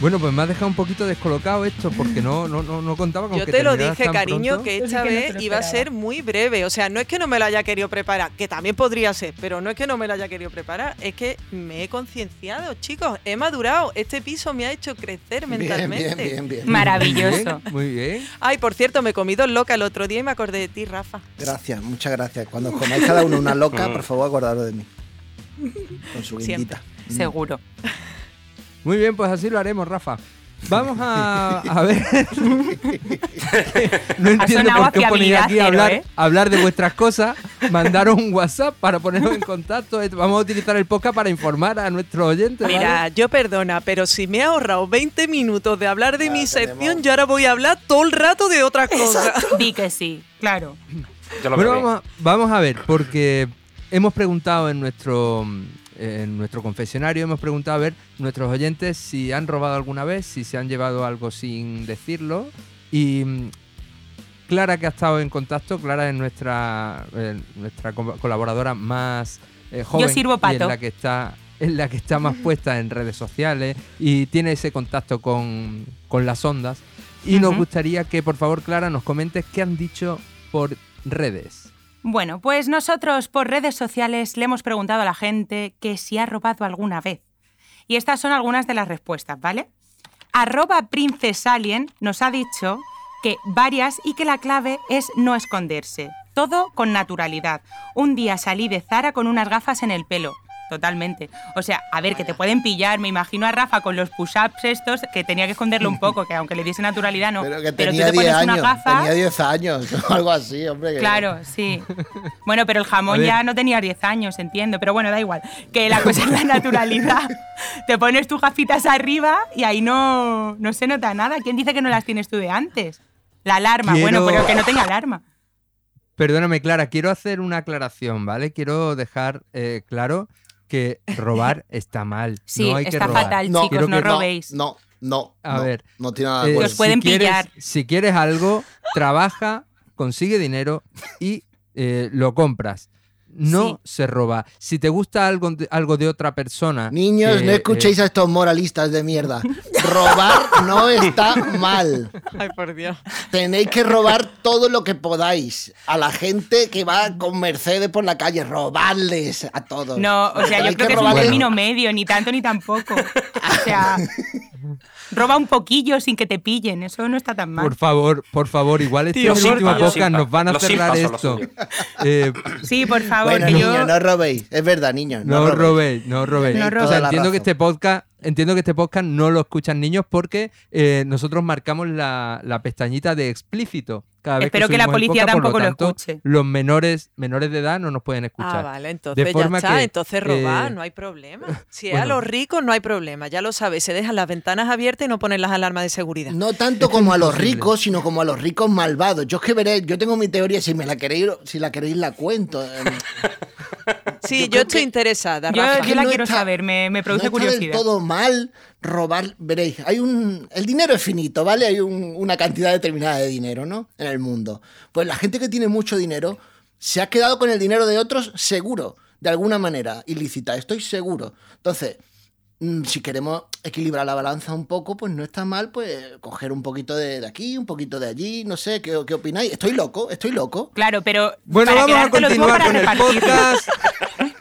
Bueno, pues me has dejado un poquito descolocado esto porque no, no, no, no contaba con Yo que te lo dije, tan cariño, pronto. que esta que vez iba a ser muy breve. O sea, no es que no me lo haya querido preparar, que también podría ser, pero no es que no me lo haya querido preparar, es que me he concienciado, chicos, he madurado. Este piso me ha hecho crecer Bien, mentalmente. bien, bien, bien. Maravilloso. Muy bien. Ay, por cierto, me comí dos locas el otro día y me acordé de ti, Rafa. Gracias, muchas gracias. Cuando os comáis cada uno una loca, por favor, acordaros de mí. Con su guindita. Seguro. Muy bien, pues así lo haremos, Rafa. Vamos a, a ver. no entiendo por qué ponéis aquí a cero, hablar, ¿eh? hablar de vuestras cosas. Mandaros un WhatsApp para ponernos en contacto. Vamos a utilizar el podcast para informar a nuestros oyentes. ¿vale? Mira, yo perdona, pero si me he ahorrado 20 minutos de hablar de Ya mi tenemos. sección, yo ahora voy a hablar todo el rato de otras cosas. Di que sí, claro. Yo lo Bueno, vamos a, vamos a ver, porque hemos preguntado en nuestro, en nuestro confesionario, hemos preguntado a ver nuestros oyentes si han robado alguna vez, si se han llevado algo sin decirlo. Y mm, Clara, que ha estado en contacto, Clara es nuestra, eh, nuestra co- colaboradora más eh, joven sirvo y en pato. la que está es la que está más puesta en redes sociales y tiene ese contacto con, con las ondas. Y nos gustaría que, por favor, Clara, nos comentes qué han dicho por redes. Bueno, pues nosotros por redes sociales le hemos preguntado a la gente que si ha robado alguna vez. Y estas son algunas de las respuestas, ¿vale? Arroba Princesalien nos ha dicho que varias y que la clave es no esconderse. Todo con naturalidad. Un día salí de Zara con unas gafas en el pelo. Totalmente. O sea, a ver, que te pueden pillar. Me imagino a Rafa con los push-ups estos, que tenía que esconderlo un poco, que aunque le diese naturalidad, no. Pero que tú tenía te 10 pones años. unas gafas. Tenía 10 años o algo así, hombre. que- Claro, sí. Bueno, pero el jamón ya no tenía 10 años, entiendo. Pero bueno, da igual. Que la cosa es la naturalidad. Te pones tus gafitas arriba y ahí no, no se nota nada. ¿Quién dice que no las tienes tú de antes? La alarma, Quiero- bueno, pero que no tenga alarma. Perdóname, Clara, quiero hacer una aclaración, ¿vale? Quiero dejar eh, claro que robar está mal. Sí, no hay que está robar. fatal, No, chicos, no que- robéis. No, no. A no, ver, No tiene nada de Eh, acuerdo. Los pueden si quieres- pillar. si quieres algo, trabaja, consigue dinero y eh, lo compras. No se roba. Si te gusta algo de, algo de otra persona. Niños, que, no eh, escuchéis a estos moralistas de mierda. Robar no está mal. Ay, por Dios. Tenéis que robar todo lo que podáis. A la gente que va con Mercedes por la calle, robarles a todos. No, o sea, yo creo que es un término medio, ni tanto ni tampoco. O sea, roba un poquillo sin que te pillen, eso no está tan mal. Por favor, por favor, igual este Tío, es el último podcast, nos van a Los cerrar esto. Eh, Sí, por favor, Bueno, que niños, yo... no robéis. Es verdad, niños. No, No robéis. robéis, no robéis. No o robéis. sea, Toda la entiendo que este podcast, entiendo que este podcast no lo escuchan niños porque eh, nosotros marcamos la, la pestañita de explícito cada vez Espero que que, la policía podcast, tampoco lo tanto, escuche. Los menores, menores de edad no nos pueden escuchar. Ah, vale, entonces De ya forma está. que, entonces robar, eh, no hay problema. Si es bueno. a los ricos, no hay problema. Ya lo sabes, se dejan las ventanas abiertas y no ponen las alarmas de seguridad. No tanto como a los ricos, sino como a los ricos malvados. Yo es que veré, yo tengo mi teoría, si me la queréis, si la queréis la cuento. Em, Sí, yo estoy que- interesada, Yo, Rafa. yo la no quiero está- saber, me, me produce no está del curiosidad. todo mal robar, veréis, hay un el dinero es finito, ¿vale? Hay un- una cantidad determinada de dinero, ¿no? En el mundo. Pues la gente que tiene mucho dinero se ha quedado con el dinero de otros seguro, de alguna manera ilícita, estoy seguro. Entonces, mm, si queremos equilibrar la balanza un poco, pues no está mal pues coger un poquito de, de aquí, un poquito de allí, no sé, ¿qué, qué opináis? Estoy loco, estoy loco. Claro, pero Bueno, vamos a continuar con el podcast.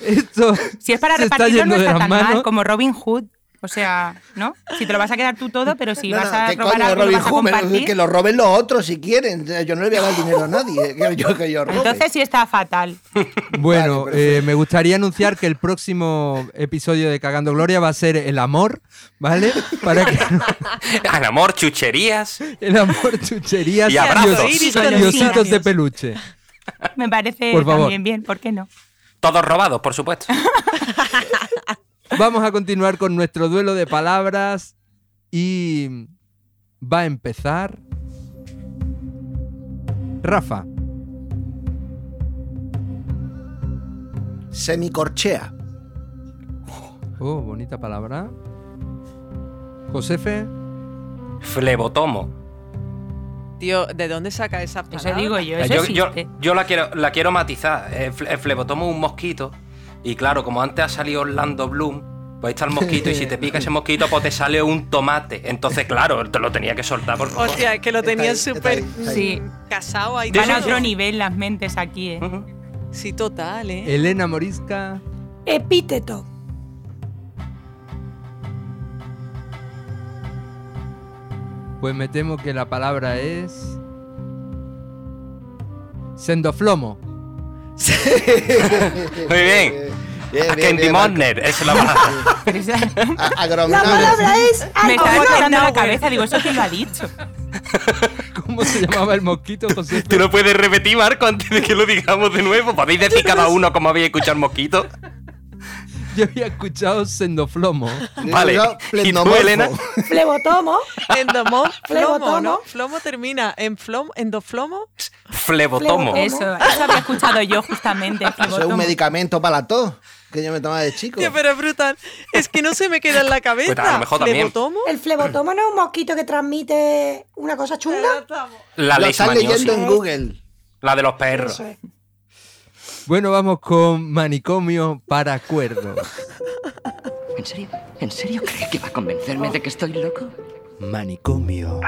Esto Si es para repartirlo no está tan manos. mal, como Robin Hood. O sea, ¿no? Si te lo vas a quedar tú todo, pero si No, vas no, a ¿qué robar coño, algo, lo Robin vas a Hood? Compartir. que lo roben los otros si quieren. Yo no le voy a dar dinero a nadie. Que yo, que yo robe. Entonces sí está fatal. Bueno, Vale, eh, me gustaría anunciar que el próximo episodio de Cagando Gloria va a ser el amor, ¿vale? Para que Al amor, chucherías. el amor, chucherías Y abrazos. y, ositos de peluche. Me parece Por favor. también bien, ¿por qué no? Todos robados, por supuesto. Vamos a continuar con nuestro duelo de palabras y va a empezar Rafa. Semicorchea. Oh, bonita palabra. Josefe. Flebotomo. Tío, ¿de dónde saca esa palabra? Eso digo yo, Eh, eso yo, yo- la quiero, la quiero matizar. El, fle- el flebotomo es un mosquito. Y claro, como antes ha salido Orlando Bloom, Pues ahí está el mosquito y si te pica ese mosquito, pues te sale un tomate. Entonces, claro, te lo tenía que soltar por favor. Hostia, es que lo tenían súper. Sí. casado ahí. Van a otro nivel las mentes aquí, ¿eh? Sí, total, ¿eh? Elena Morisca. Epíteto. Pues me temo que la palabra es. Sendoflomo. Muy bien. Bien, A bien, Candy bien, Marco. Es la palabra. La palabra es me estaba no, la cabeza, digo, ¿eso quién lo ha dicho? ¿Cómo se llamaba el mosquito, José? ¿Tú no puedes repetir, Marco, antes de que lo digamos de nuevo? ¿Podéis decir cada uno cómo habéis escuchado el mosquito? Yo había escuchado sendoflomo. Vale. ¿Y tú. Elena? flebotomo. Endomo, flomo, Flebotomo. ¿no? Flomo termina en flomo, endoflomo. Flebotomo. Eso, eso había escuchado yo justamente. Eso es un medicamento para la tos que yo me tomaba de chico. Tío, pero es brutal. Es que no se me queda en la cabeza. Pues a lo mejor también. ¿Flebotomo? El flebotomo no es un mosquito que transmite una cosa chunga. La Lo estás leishmaniosis. leyendo en Google. La de los perros. Eso es. Bueno, vamos con manicomio para cuerdos. ¿En serio? ¿En serio cree que va a convencerme de que estoy loco? Manicomio.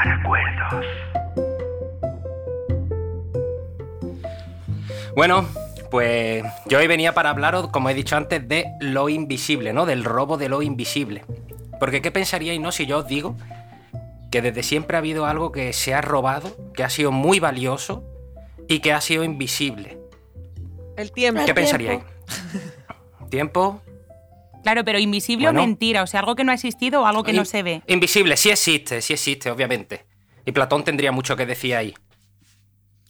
Bueno, pues yo hoy venía para hablaros, como he dicho antes, de lo invisible, ¿no? Del robo de lo invisible. Porque ¿qué pensaríais, no, si yo os digo que desde siempre ha habido algo que se ha robado, que ha sido muy valioso y que ha sido invisible? El tiempo. ¿Qué pensaríais? ¿Tiempo? Claro, pero invisible Bueno. o mentira, o sea, algo que no ha existido o algo que no se ve. Invisible, sí existe, sí existe, obviamente. Y Platón tendría mucho que decir ahí.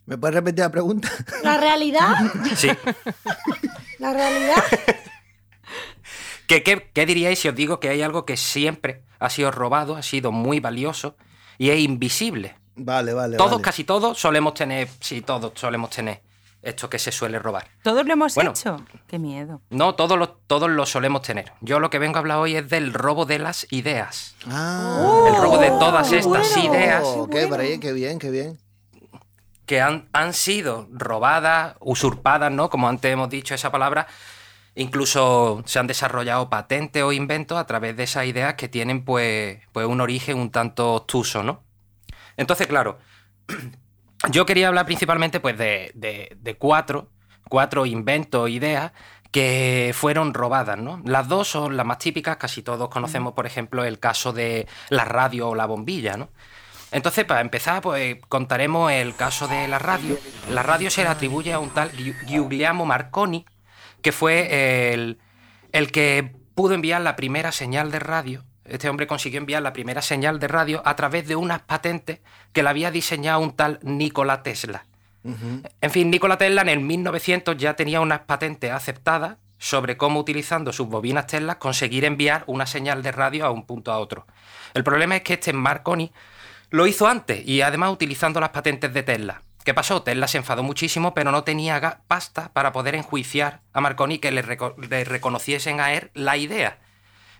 ¿Me puedes repetir la pregunta? La realidad, Sí. la realidad. ¿Qué, qué, qué diríais si os digo que hay algo que siempre ha sido robado, ha sido muy valioso y es invisible? Vale, vale. Todos, vale. casi todos, solemos tener, sí, todos solemos tener esto que se suele robar. Todos lo hemos Bueno. hecho. Qué miedo. No, todos lo, todos lo solemos tener. Yo lo que vengo a hablar hoy es del robo de las ideas. Ah, El robo de todas qué estas bueno. ideas Oh, Qué bueno. qué bien, qué bien. que han, han sido robadas, usurpadas, ¿no? Como antes hemos dicho esa palabra. Incluso se han desarrollado patentes o inventos a través de esas ideas que tienen pues, pues un origen un tanto obtuso, ¿no? Entonces, claro, yo quería hablar principalmente pues de, de- de cuatro, cuatro inventos, ideas que fueron robadas, ¿no? Las dos son las más típicas, casi todos conocemos, por ejemplo, el caso de la radio o la bombilla, ¿no? Entonces, para empezar, pues contaremos el caso de la radio. La radio se le atribuye a un tal Giuliano Marconi, que fue el, el que pudo enviar la primera señal de radio. Este hombre consiguió enviar la primera señal de radio a través de unas patentes que le había diseñado un tal Nikola Tesla. En fin, Nikola Tesla en el 1900 ya tenía unas patentes aceptadas sobre cómo utilizando sus bobinas Tesla conseguir enviar una señal de radio a un punto a otro. El problema es que este Marconi lo hizo antes y además utilizando las patentes de Tesla. ¿Qué pasó? Tesla se enfadó muchísimo, pero no tenía pasta para poder enjuiciar a Marconi que le, reco- le reconociesen a él la idea.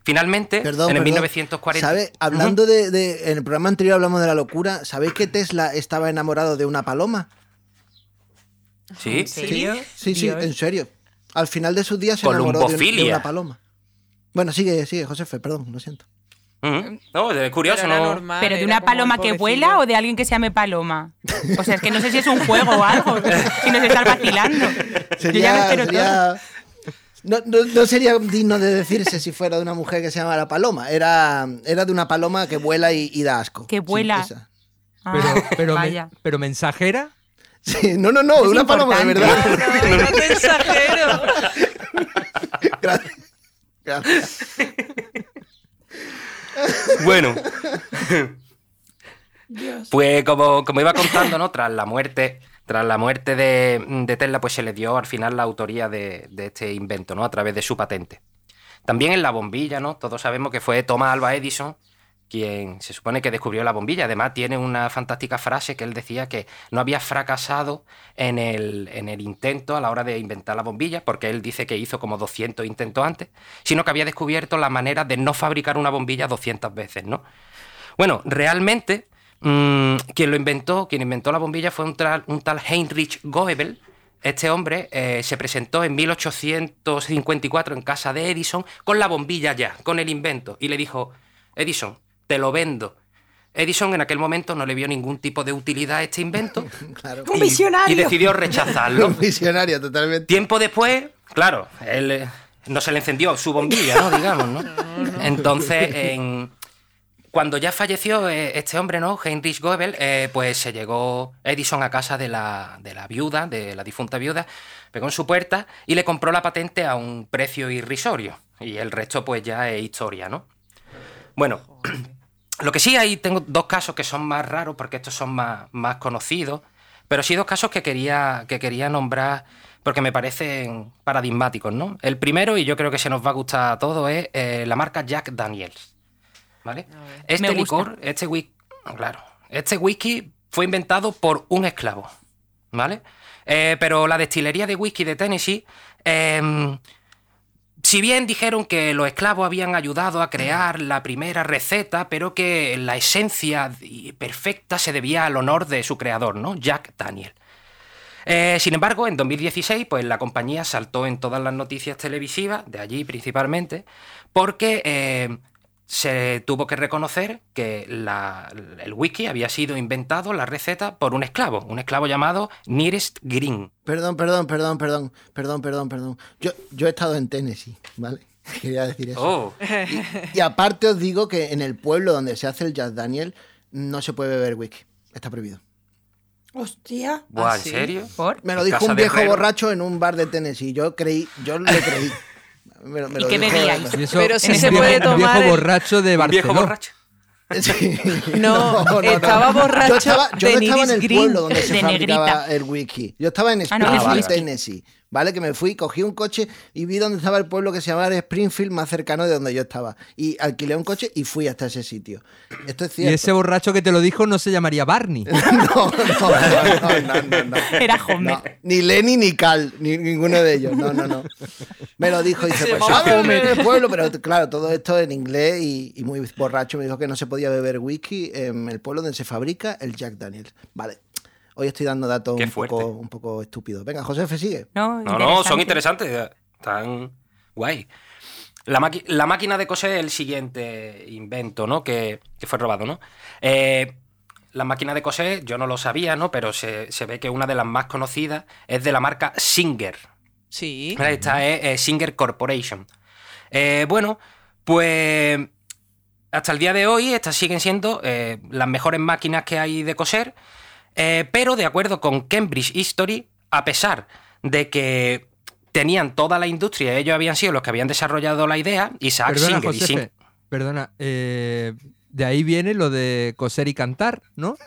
Finalmente, Perdón, en el perdón. 1940... ¿Sabe? Hablando de, de- En el programa anterior hablamos de la locura. ¿Sabéis que Tesla estaba enamorado de una paloma? Sí, ¿En serio? Sí, sí, Dios. en serio. Al final de sus días se enamoró de, un- de Columbofilia. una paloma. Bueno, sigue, sigue, Josefe, perdón, lo siento. No, es curioso, Pero ¿no? normal, ¿Pero de una paloma que vuela o de alguien que se llame Paloma? O sea, es que no sé si es un juego o algo. Si nos estás vacilando. Yo ya me Sería, espero todo. No, no- no sería digno de decirse si fuera de una mujer que se llama la paloma. Era, era de una paloma que vuela y, y da asco. Que vuela. Ah, Pero, pero, me- vaya. pero mensajera. Sí, no, no, no, Es una paloma de verdad. No, no te exagero. Gracias. Gracias. Bueno. Pues como, como iba contando, ¿no? Tras la muerte, tras la muerte de, de Tesla, pues se le dio al final la autoría de, de este invento, ¿no? A través de su patente. También en la bombilla, ¿no? Todos sabemos que fue Thomas Alva Edison quien se supone que descubrió la bombilla. Además, tiene una fantástica frase que él decía que no había fracasado en el, en el intento a la hora de inventar la bombilla, porque él dice que hizo como 200 intentos antes, sino que había descubierto la manera de no fabricar una bombilla 200 veces, ¿no? Bueno, realmente, mm, quien lo inventó, quien inventó la bombilla fue un tal, un tal Heinrich Goebel, este hombre eh, se presentó en 1854 en casa de Edison con la bombilla ya, con el invento, y le dijo, Edison, te lo vendo. Edison en aquel momento no le vio ningún tipo de utilidad a este invento Claro. Un y- visionario. y decidió rechazarlo. Un visionario, totalmente. Tiempo después, claro, él eh, no se le encendió su bombilla, ¿no? Digamos, ¿no? Entonces, en- cuando ya falleció eh, este hombre, ¿no? Heinrich Goebel, eh, pues se llegó Edison a casa de la, de la viuda, de la difunta viuda, pegó en su puerta y le compró la patente a un precio irrisorio. Y el resto, pues ya es historia, ¿no? Bueno, lo que sí hay, tengo dos casos que son más raros, porque estos son más, más conocidos, pero sí dos casos que quería, que quería nombrar porque me parecen paradigmáticos, ¿no? El primero, y yo creo que se nos va a gustar a todos, es eh, la marca Jack Daniels. ¿Vale? Este licor, este whisky, claro, este whisky fue inventado por un esclavo, ¿vale? Eh, pero la destilería de whisky de Tennessee em, si bien dijeron que los esclavos habían ayudado a crear la primera receta, pero que la esencia perfecta se debía al honor de su creador, ¿no? Jack Daniel. Eh, sin embargo, en 2016, pues la compañía saltó en todas las noticias televisivas, de allí principalmente, porque eh, se tuvo que reconocer que la- el whisky había sido inventado, la receta, por un esclavo, un esclavo llamado Nearest Green. Perdón, perdón, perdón, perdón, perdón, perdón, perdón. Yo, yo he estado en Tennessee, ¿vale? Quería decir eso. Oh, Y aparte os digo que en el pueblo donde se hace el Jack Daniel no se puede beber whisky. Está prohibido. Hostia. buah, ¿Ah, ¿en serio? ¿Por? Me lo dijo un viejo borracho en un bar de Tennessee. Yo creí, yo le creí. Me lo- me ¿Y lo qué bebíais? Y eso, Pero sí se viejo- puede un tomar viejo el- borracho de ¿Un viejo Barcelona. borracho? Sí. No, estaba borracho Yo, estaba, yo de no estaba en el Green. pueblo donde se fabricaba negrita. el whisky. Yo estaba en Ah, no, Springfield, es whisky. Tennessee. ¿Vale? Que me fui, cogí un coche y vi dónde estaba el pueblo que se llamaba Springfield, más cercano de donde yo estaba. Y alquilé un coche y fui hasta ese sitio. Esto es Y cierto. ese borracho que te lo dijo no se llamaría Barney. No, no, no, no, no, no. Era Homer. No, ni Lenny ni Cal, ni ninguno de ellos. No, no, no. Me lo dijo y dice, Se pues en el pueblo, pero claro, todo esto en inglés y, y muy borracho. Me dijo que no se podía beber whisky en el pueblo donde se fabrica el Jack Daniels. Vale. Hoy estoy dando datos un poco, un poco estúpidos. Venga, José F. sigue. No, No, no, son interesantes. Están guay. La, maqui- la máquina de coser es el siguiente invento, ¿no? Que, que fue robado, ¿no? Eh, la máquina de coser, yo no lo sabía, ¿no? Pero se, se ve que una de las más conocidas es de la marca Singer. Sí. Esta es eh, Singer Corporation. Eh, bueno, pues hasta el día de hoy estas siguen siendo eh, las mejores máquinas que hay de coser, eh, pero de acuerdo con Cambridge History, a pesar de que tenían toda la industria, ellos habían sido los que habían desarrollado la idea, Isaac Perdona, Singer y Singer- Perdona, eh, de ahí viene lo de coser y cantar, ¿no?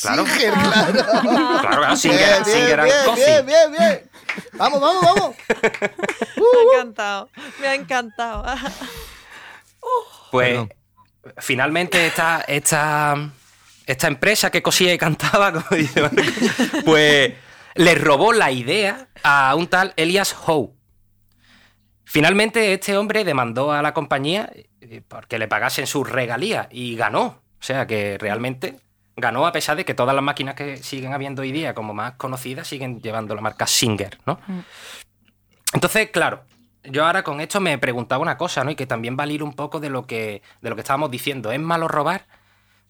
Claro. Singer, claro. Claro, claro, Singer, bien, bien, Singer bien, bien, bien, bien. Vamos, vamos, vamos. Me ha encantado. Me ha encantado. Pues Perdón. finalmente esta, esta, esta empresa que cosía y cantaba, como dice Marco, pues le robó la idea a un tal Elias Howe. Finalmente este hombre demandó a la compañía eh, porque le pagasen sus regalías y ganó. O sea que realmente ganó a pesar de que todas las máquinas que siguen habiendo hoy día como más conocidas siguen llevando la marca Singer, ¿no? Entonces, claro, yo ahora con esto me preguntaba una cosa, ¿no? Y que también va a ir un poco de lo que, de lo que estábamos diciendo. ¿Es malo robar?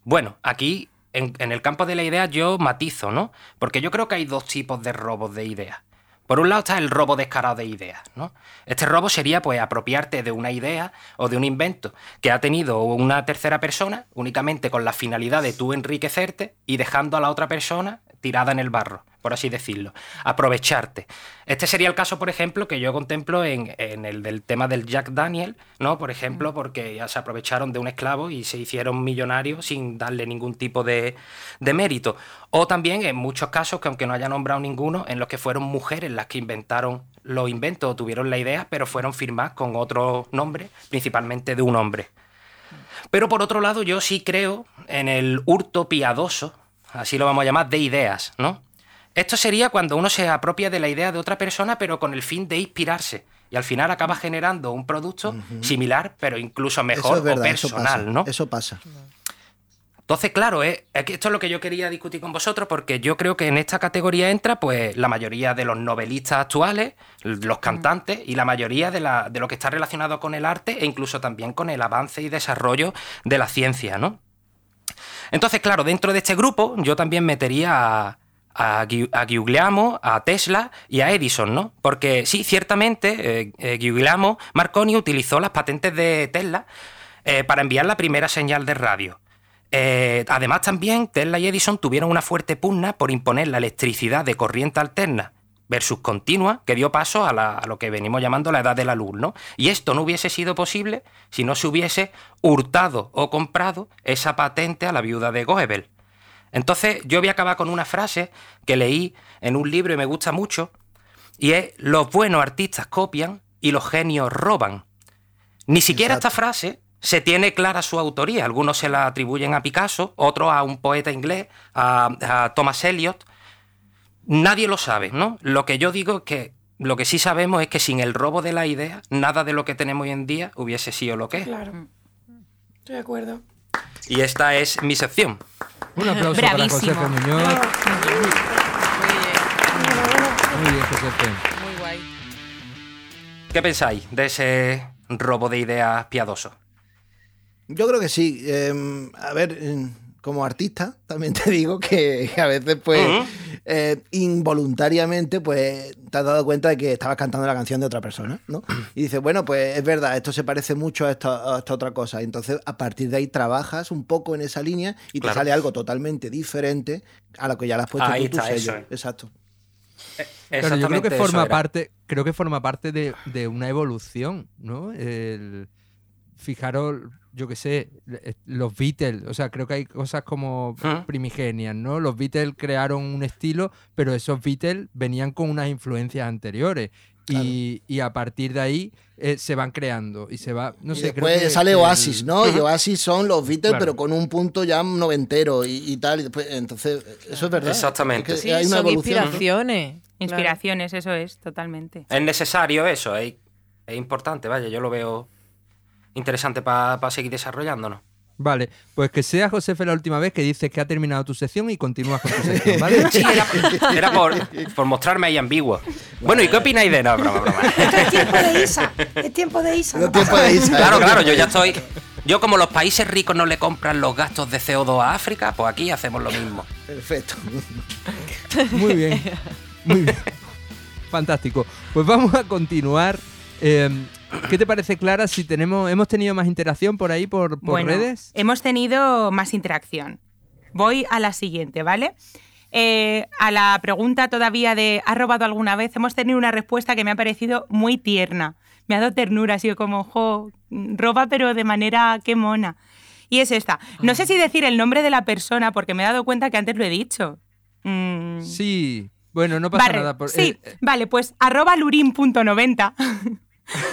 Bueno, aquí en, el campo de la idea yo matizo, ¿no? Porque yo creo que hay dos tipos de robos de ideas. Por un lado está el robo descarado de ideas, ¿no? Este robo sería pues apropiarte de una idea o de un invento que ha tenido una tercera persona únicamente con la finalidad de tú enriquecerte y dejando a la otra persona tirada en el barro, por así decirlo. Aprovecharte. Este sería el caso, por ejemplo, que yo contemplo en, en el del tema del Jack Daniel, ¿no? Por ejemplo, porque ya se aprovecharon de un esclavo y se hicieron millonarios sin darle ningún tipo de, de mérito. O también en muchos casos, que aunque no haya nombrado ninguno, en los que fueron mujeres las que inventaron los inventos o tuvieron la idea, pero fueron firmadas con otro nombre, principalmente de un hombre. Pero por otro lado, yo sí creo en el hurto piadoso, así lo vamos a llamar, de ideas, ¿no? Esto sería cuando uno se apropia de la idea de otra persona, pero con el fin de inspirarse. Y al final acaba generando un producto similar, pero incluso mejor eso es verdad, o eso personal, pasa. ¿no? Eso pasa. Entonces, claro, eh, esto es lo que yo quería discutir con vosotros, porque yo creo que en esta categoría entra pues la mayoría de los novelistas actuales, los cantantes y la mayoría de, la- de lo que está relacionado con el arte e incluso también con el avance y desarrollo de la ciencia, ¿no? Entonces, claro, dentro de este grupo yo también metería a, a, Gui- a Tesla y a Edison, ¿no? Porque sí, ciertamente, eh, eh, Marconi utilizó las patentes de Tesla eh, para enviar la primera señal de radio. Eh, además, también Tesla y Edison tuvieron una fuerte pugna por imponer la electricidad de corriente alterna versus continua, que dio paso a, la- a lo que venimos llamando la edad de la luz, ¿no? Y esto no hubiese sido posible si no se hubiese hurtado o comprado esa patente a la viuda de Goebel. Entonces, yo voy a acabar con una frase que leí en un libro y me gusta mucho, y es, los buenos artistas copian y los genios roban. Ni siquiera Exacto. esta frase se tiene clara su autoría. Algunos se la atribuyen a Picasso, otros a un poeta inglés, a, a Thomas Eliot. Nadie lo sabe, ¿no? Lo que yo digo es que lo que sí sabemos es que sin el robo de la idea, nada de lo que tenemos hoy en día hubiese sido lo que es. Claro. Estoy de acuerdo. Y esta es mi sección. Un aplauso para Bravísimo. José Muñoz. Muy bien, José Muy guay. ¿Qué pensáis de ese robo de ideas piadoso? Yo creo que sí. Eh, a ver, eh, como artista, también te digo que a veces, pues, eh, involuntariamente, pues, te has dado cuenta de que estabas cantando la canción de otra persona, ¿no? Y dices, bueno, pues es verdad, esto se parece mucho a esta, a esta otra cosa. Entonces, a partir de ahí trabajas un poco en esa línea y te sale algo totalmente diferente a lo que ya le has puesto Ahí tú tu está, sello. eso es. Exacto. Claro, yo creo que forma parte, creo que forma parte de, de una evolución, ¿no? El- fijaros, yo qué sé, eh, los Beatles, o sea, creo que hay cosas como primigenias, ¿no? Los Beatles crearon un estilo, pero esos Beatles venían con unas influencias anteriores. Y, y a partir de ahí eh, se van creando y se va, no y sé, creo después que- sale Oasis, ¿no? Y. Oasis son los Beatles, Claro. pero con un punto ya noventero y, y tal. Y después, entonces, eso es verdad. Exactamente. Es que Sí, hay una son evolución. ¿no? inspiraciones. claro. Inspiraciones, eso es, totalmente. Es necesario eso, es, es importante, vaya, yo lo veo interesante para seguir desarrollándonos. Vale, pues que sea Josefe la última vez que dices que ha terminado tu sección y continúas con tu sección, ¿vale? Sí, era, era por, por mostrarme ahí ambiguo. Bueno, ¿y qué opináis de no, broma, broma? Esto es tiempo de Isa. Es tiempo de Isa. No no tiempo de. Isa. Claro, claro, yo ya estoy. Yo, como los países ricos no le compran los gastos de CO2 a África, pues aquí hacemos lo mismo. Perfecto. Muy bien. Muy bien. Fantástico. Pues vamos a continuar. Eh, ¿Qué te parece, Clara, si tenemos, hemos tenido más interacción por ahí, por, por bueno, redes? hemos tenido más interacción. Voy a la siguiente, ¿vale? Eh, a la pregunta todavía de ¿has robado alguna vez? Hemos tenido una respuesta que me ha parecido muy tierna. Me ha dado ternura, ha sido como, jo, roba pero de manera qué mona. Y es esta. No sé si decir el nombre de la persona porque me he dado cuenta que antes lo he dicho. Mm, Sí. Bueno, no pasa nada. por- sí, eh, vale, pues arroba lurin.90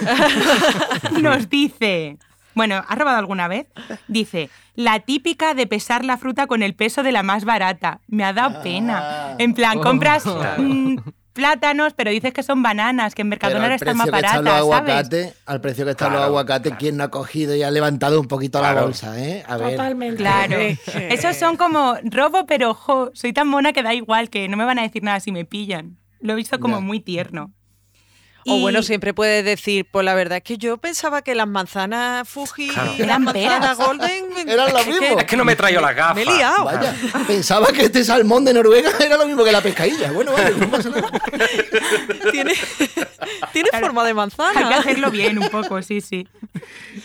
nos dice, bueno, ¿has robado alguna vez? Dice, la típica de pesar la fruta con el peso de la más barata. Me ha dado pena. En plan, Oh. compras mm, plátanos, pero dices que son bananas, que en Mercadona al están más los baratas, ¿sabes? aguacates, al precio que están los Claro. aguacates, ¿quién no ha cogido y ha levantado un poquito la Claro. bolsa, eh? A ver. Totalmente. Claro. Esos son como robo, pero jo, soy tan mona que da igual, que no me van a decir nada si me pillan. Lo he visto como Ya. muy tierno. O Y- bueno, siempre puedes decir, pues la verdad es que yo pensaba que las manzanas Fuji Claro. y las Eran manzanas peras. Golden Eran lo que- mismo. Es que no me he traído las gafas. Me he liado. Vaya, pensaba que este salmón de Noruega era lo mismo que la pescadilla. Bueno, vale, no pasa nada. Tiene, tiene Claro. forma de Hay que manzana. hacerlo bien un poco, sí, sí.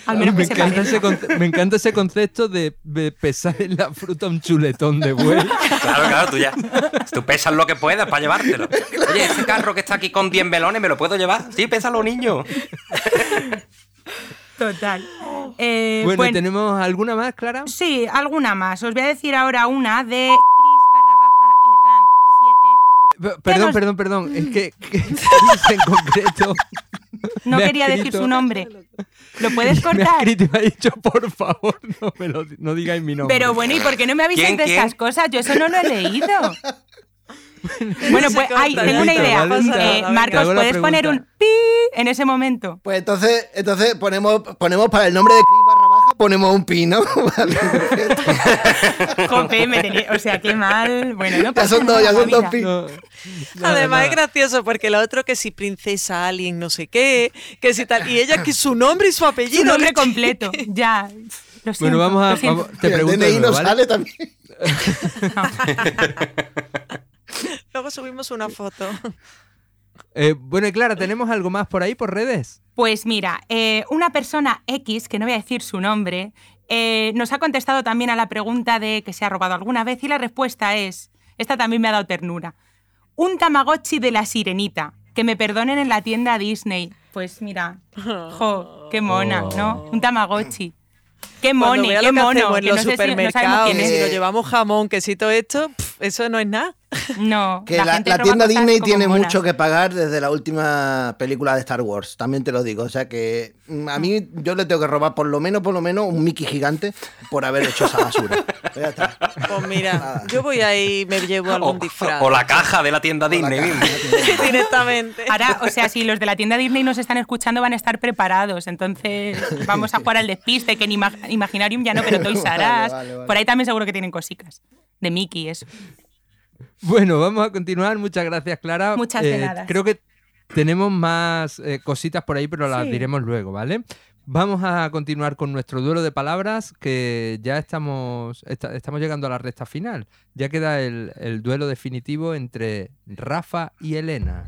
Al me, menos que se encanta parezca. ese conce- me encanta ese concepto de, de pesar en la fruta un chuletón de buey. Claro, claro, tú ya. Tú pesas lo que puedas para llevártelo. Oye, este carro que está aquí con 10 melones, ¿me lo puedo llevar? Sí, pésalo, niño. Total. Eh, Bueno, bueno, ¿tenemos alguna más, Clara? Sí, alguna más. Os voy a decir ahora una de Chris barra baja Errant P- Perdón, nos- perdón, perdón. Es que, que en concreto 7. No Me quería decir su nombre. ¿Lo puedes me ha cortar? escrito y me ha dicho, por favor, no, me lo, no digáis mi nombre. Pero bueno, ¿y por qué no me avisáis ¿Quién, de quién? estas cosas? Yo eso no lo he leído. bueno, pues ay, corta, tengo una idea. Eh. Marcos, ¿puedes poner un pi en ese momento? Pues entonces, entonces ponemos, ponemos para el nombre de Chris barra baja, ponemos un pino. Vale. Jope, me tenía- o sea, qué mal. Bueno, no ya pasa son dos, ya son dos. No, nada, Además nada. es gracioso porque lo otro que si princesa alien no sé qué, que si tal, y ella que su nombre y su apellido. Su nombre le- completo, ya. Lo siento, Bueno, vamos a. lo siento. vamos- te el pregunto. de DNI nuevo, no ¿vale? sale también. Luego subimos una foto. Eh, bueno, y Clara, ¿tenemos algo más por ahí por redes? Pues mira, eh, una persona X, que no voy a decir su nombre, eh, nos ha contestado también a la pregunta de que se ha robado alguna vez y la respuesta es, esta también me ha dado ternura, un Tamagotchi de la sirenita, que me perdonen en la tienda Disney. Pues mira, jo, qué mona, ¿no? Un Tamagotchi. Qué vea qué que mono. en que los no sé si- no supermercados, que si lo llevamos jamón, quesito esto, pf, eso no es nada. No, Que la, la tienda Disney tiene monas. mucho que pagar desde la última película de Star Wars, también te lo digo. O sea que mm, a mí yo le tengo que robar por lo menos, por lo menos un Mickey gigante por haber hecho esa basura. Pues ya está. Pues mira, yo voy ahí y me llevo O, algún disfraz. o la caja de la tienda O la Disney caja. mismo. Directamente. Ahora, o sea, si los de la tienda Disney nos están escuchando, van a estar preparados. Entonces, vamos a jugar al despiste, que en Ima- Imaginarium ya no, pero Toys R Vale, Us. vale, vale. Por ahí también seguro que tienen cositas. De Mickey, eso. Bueno, vamos a continuar. Muchas gracias, Clara. Muchas de nada. Creo que tenemos más eh, cositas por ahí, pero las Sí. diremos luego, ¿vale? Vamos a continuar con nuestro duelo de palabras, que ya estamos, esta- estamos llegando a la recta final. Ya queda el, el duelo definitivo entre Rafa y Elena.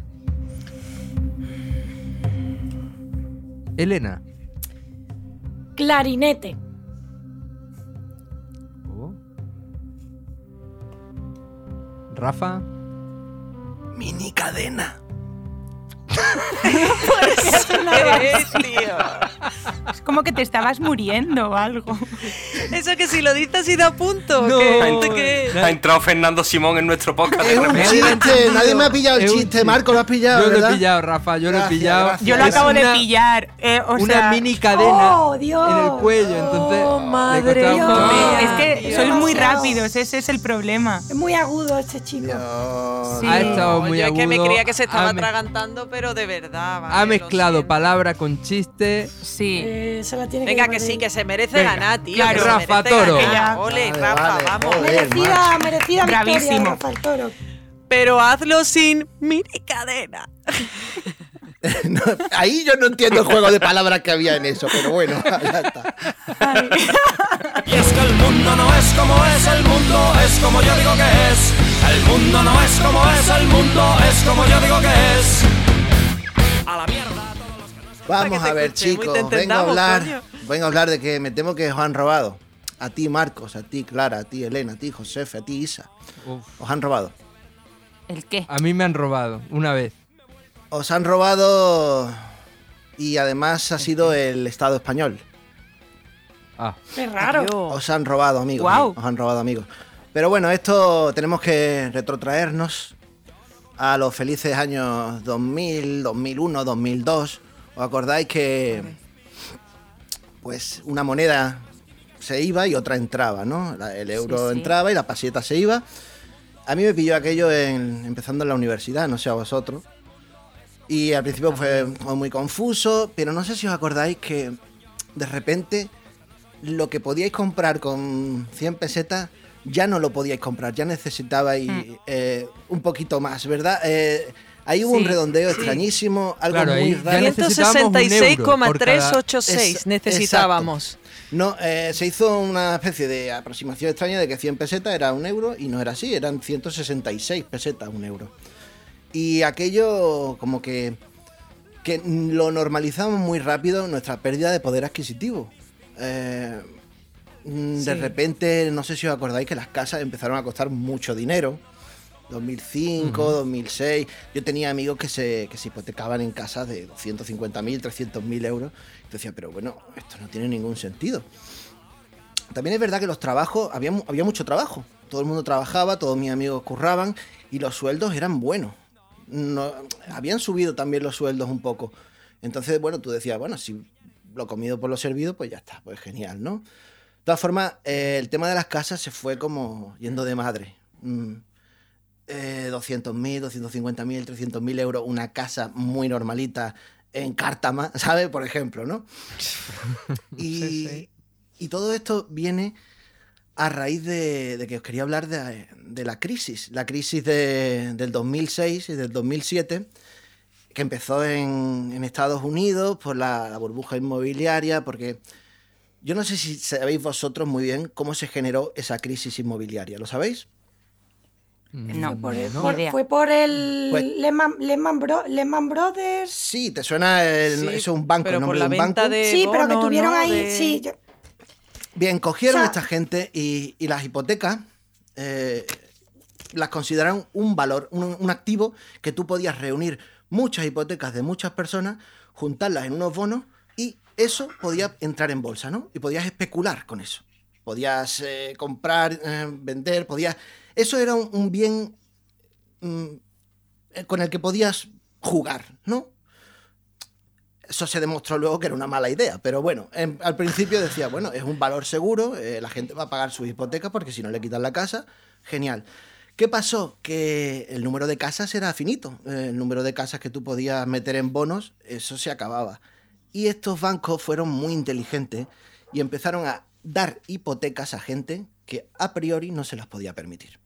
Elena. Clarinete. Rafa. Mini cadena. Eh, tío. Es como que te estabas muriendo o algo. Eso que si lo dices así da punto. No. que que... Ha entrado Fernando Simón en nuestro podcast. de Es un chiste, nadie me ha pillado el chiste. Marco, lo has pillado, Yo lo ¿verdad? he pillado, Rafa, yo lo he Gracias, pillado. gracias. Yo lo acabo de una- pillar. eh, o una sea, mini cadena ¡Oh, Dios! en el cuello, entonces Oh, madre mía. Es que Dios. sois muy rápidos, ese es el problema. Es muy agudo este chico. Dios. Sí. Ha estado muy Yo es que me agudo, creía que se estaba ha me- atragantando, pero de verdad. vale, Ha mezclado palabra con chiste. Sí. Eh, se la tiene Venga, que que sí, que se merece Venga. ganar, tío. Claro. Rafa Toro. ganar. Ya. Ole, Vale, Rafa, vale, vamos. joder. Merecida, merecida victoria, Bravísimo. Rafa el Toro. Pero hazlo sin mini cadena. No, ahí yo no entiendo el juego de palabras que había en eso, pero bueno, ya está. Y es que el mundo no es como es, el mundo es como yo digo que es. El mundo no es como es, el mundo es como yo digo que es. A la mierda. todos los que no se- Vamos a ver, chicos, vengo a hablar, coño. vengo a hablar de que me temo que os han robado. A ti, Marcos, a ti, Clara, a ti, Elena, a ti, Josefe, a ti, Isa. Uf, Os han robado. ¿El qué? a mí me han robado una vez. Os han robado y además ha sido el Estado español. Ah, Qué raro. Os han robado, amigos. Guau. Os han robado, amigos. Pero bueno, esto tenemos que retrotraernos a los felices años 2000, 2001, 2002. ¿Os acordáis que pues una moneda se iba y otra entraba, ¿no? El euro sí. entraba y la paseta se iba. A mí me pilló aquello en- empezando en la universidad, no sé a vosotros. Y al principio fue muy confuso, pero no sé si os acordáis que de repente lo que podíais comprar con 100 pesetas ya no lo podíais comprar, ya necesitabais eh, un poquito más, ¿verdad? Eh, ahí hubo un redondeo sí. extrañísimo, algo Claro, muy raro. necesitábamos un euro por cada- 166,386 Es- necesitábamos. No, eh, se hizo una especie de aproximación extraña de que 100 pesetas era un euro y no era así, eran 166 pesetas un euro. Y aquello como que, que lo normalizamos muy rápido, nuestra pérdida de poder adquisitivo. Eh, mm, de Sí. repente, no sé si os acordáis que las casas empezaron a costar mucho dinero. 2005, 2006. Yo tenía amigos que se, que se hipotecaban en casas de 250.000, 300.000 euros. Y decía, pero bueno, esto no tiene ningún sentido. También es verdad que los trabajos, había, había mucho trabajo. Todo el mundo trabajaba, todos mis amigos curraban y los sueldos eran buenos. No, habían subido también los sueldos un poco. Entonces, bueno, tú decías, bueno, si lo comido por lo servido, pues ya está, pues genial, ¿no? De todas formas, eh, el tema de las casas se fue como yendo de madre. Mm, eh, 200.000, 250.000, 300.000 euros, una casa muy normalita en Cártama, ¿sabes? Por ejemplo, ¿no? Y, Sí, sí. Y todo esto viene a raíz de, de que os quería hablar de, de la crisis, la crisis de- del 2006 y del 2007, que empezó en, en Estados Unidos por la, la burbuja inmobiliaria, porque yo no sé si sabéis vosotros muy bien cómo se generó esa crisis inmobiliaria, ¿lo sabéis? No, Por el- ni por- fue por el Pues- Lehman, Lehman Bro- Lehman Brothers. Sí, ¿te suena el, Sí, eso es un banco, pero el por nombre la de un venta banco? de sí, pero que tuvieron ¿no? ahí. De- Sí, yo- Bien, cogieron O sea- esta gente y, y las hipotecas eh, las consideraron un valor, un, un activo que tú podías reunir muchas hipotecas de muchas personas, juntarlas en unos bonos eso podía entrar en bolsa, ¿no? Y podías especular con eso. Podías eh, comprar, eh, vender, podías... Eso era un, bien mm, con el que podías jugar, ¿no? Eso se demostró luego que era una mala idea, pero bueno, en- al principio decía, bueno, es un valor seguro, eh, la gente va a pagar sus hipotecas porque si no le quitan la casa, genial. ¿Qué pasó? Que el número de casas era finito, el número de casas que tú podías meter en bonos, eso se acababa. Y estos bancos fueron muy inteligentes y empezaron a dar hipotecas a gente que a priori no se las podía permitir.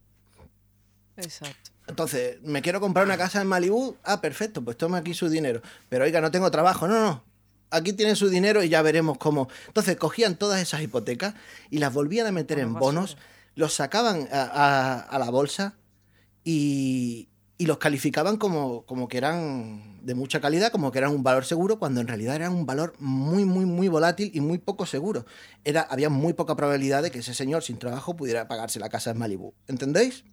Exacto. Entonces, me quiero comprar una casa en Malibú. Ah, perfecto, pues tome aquí su dinero. Pero oiga, no tengo trabajo. No, no. Aquí tienen su dinero y ya veremos cómo. Entonces, cogían todas esas hipotecas y las volvían a meter en bonos, los sacaban a, a- a la bolsa y, y los calificaban como, como que eran de mucha calidad, como que eran un valor seguro, cuando en realidad eran un valor muy, muy, muy volátil y muy poco seguro. Era, había muy poca probabilidad de que ese señor sin trabajo pudiera pagarse la casa en Malibú. ¿Entendéis?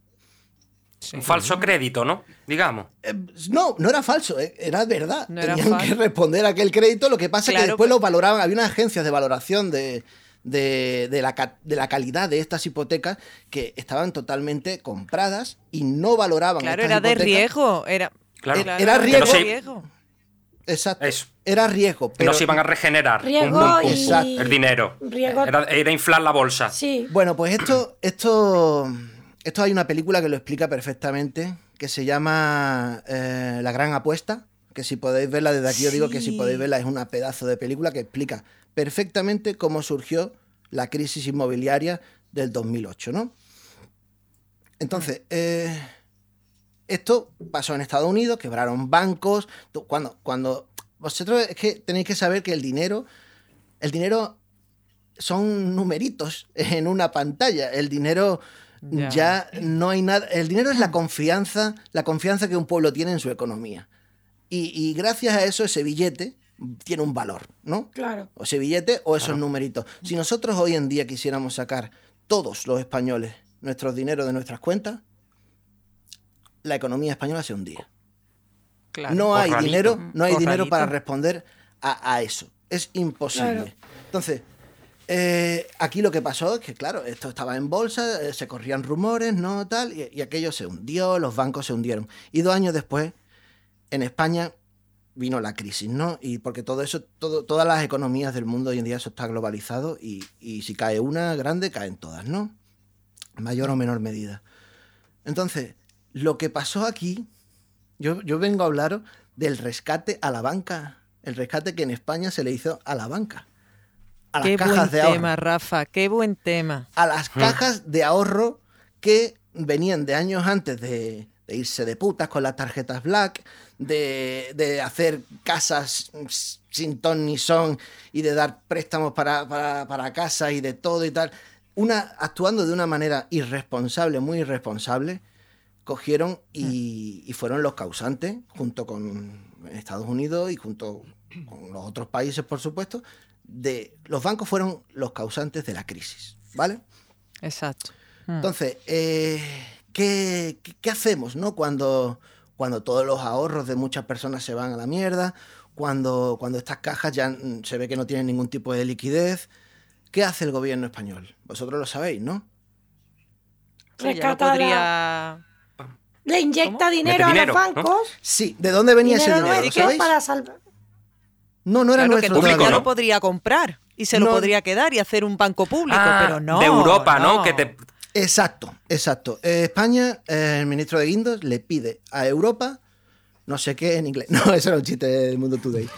Un falso crédito, ¿no? Digamos. Eh, No, no era falso, eh, era verdad. No Tenían que responder a aquel crédito. Lo que pasa es que después pero- lo valoraban. Había unas agencias de valoración de, de, de la, de la calidad de estas hipotecas que estaban totalmente compradas y no valoraban. Claro, estas era de riesgo. Era, Claro. Era era riesgo. de Sí. riesgo. Exacto. Eso. Era riesgo. Que Pero, no se iban a regenerar. Riesgo Pum, pum, pum. y- Exacto. El dinero. Era, era inflar la bolsa. Sí. Bueno, pues esto, esto, esto hay una película que lo explica perfectamente, que se llama eh, La Gran Apuesta, que si podéis verla desde aquí, yo digo que si Sí. podéis verla es una pedazo de película que explica perfectamente cómo surgió la crisis inmobiliaria del 2008, ¿no? Entonces, eh, esto pasó en Estados Unidos, quebraron bancos, cuando, cuando vosotros es que tenéis que saber que el dinero, el dinero son numeritos en una pantalla. El dinero. Ya. no hay nada. El dinero es la confianza, la confianza que un pueblo tiene en su economía. Y, y gracias a eso ese billete tiene un valor, ¿no? Claro. O ese billete o esos numeritos. Si nosotros hoy en día quisiéramos sacar todos los españoles nuestros dineros de nuestras cuentas, la economía española se hundía. Claro. No hay Corralito. dinero, no hay dinero para responder a, a eso. Es imposible. Claro. Entonces, eh, aquí lo que pasó es que, claro, esto estaba en bolsa, eh, se corrían rumores, ¿no? Tal, y, y aquello se hundió, los bancos se hundieron. Y dos años después, en España vino la crisis, ¿no? Y porque todo eso, todo, todas las economías del mundo hoy en día eso está globalizado y, y si cae una grande, caen todas, ¿no? Mayor o menor medida. Entonces, lo que pasó aquí, yo, yo vengo a hablaros del rescate a la banca, el rescate que en España se le hizo a la banca, a las Qué cajas buen de ahorro tema, Rafa. Qué buen tema. a las cajas de ahorro que venían de años antes de, de irse de putas con las tarjetas black, de, de hacer casas sin ton ni son y de dar préstamos para, para, para casa y de todo y tal. Una, actuando de una manera irresponsable, muy irresponsable, cogieron y, y fueron los causantes, junto con Estados Unidos y junto con los otros países, por supuesto, de los bancos fueron los causantes de la crisis, ¿vale? Exacto. Mm. Entonces, eh, ¿qué, qué, qué hacemos no? cuando, cuando todos los ahorros de muchas personas se van a la mierda? Cuando, cuando estas cajas ya mm, se ve que no tienen ningún tipo de liquidez. ¿Qué hace el gobierno español? Vosotros lo sabéis, ¿no? No Rescata podría. Le inyecta ¿Cómo? dinero Mete a dinero, los ¿no? bancos. Sí, ¿de dónde venía ese dinero dinero? ¿Lo nuestro sabéis? para salvar. No, no era Claro que nuestro no, Público, ya todavía. lo ¿no? podría comprar y se lo No. podría quedar y hacer un banco público, Ah, pero no. de Europa, ¿no? Que te, Exacto, exacto. Eh, España, eh, el ministro de Guindos le pide a Europa no sé qué en inglés. No, ese era un chiste del Mundo Today.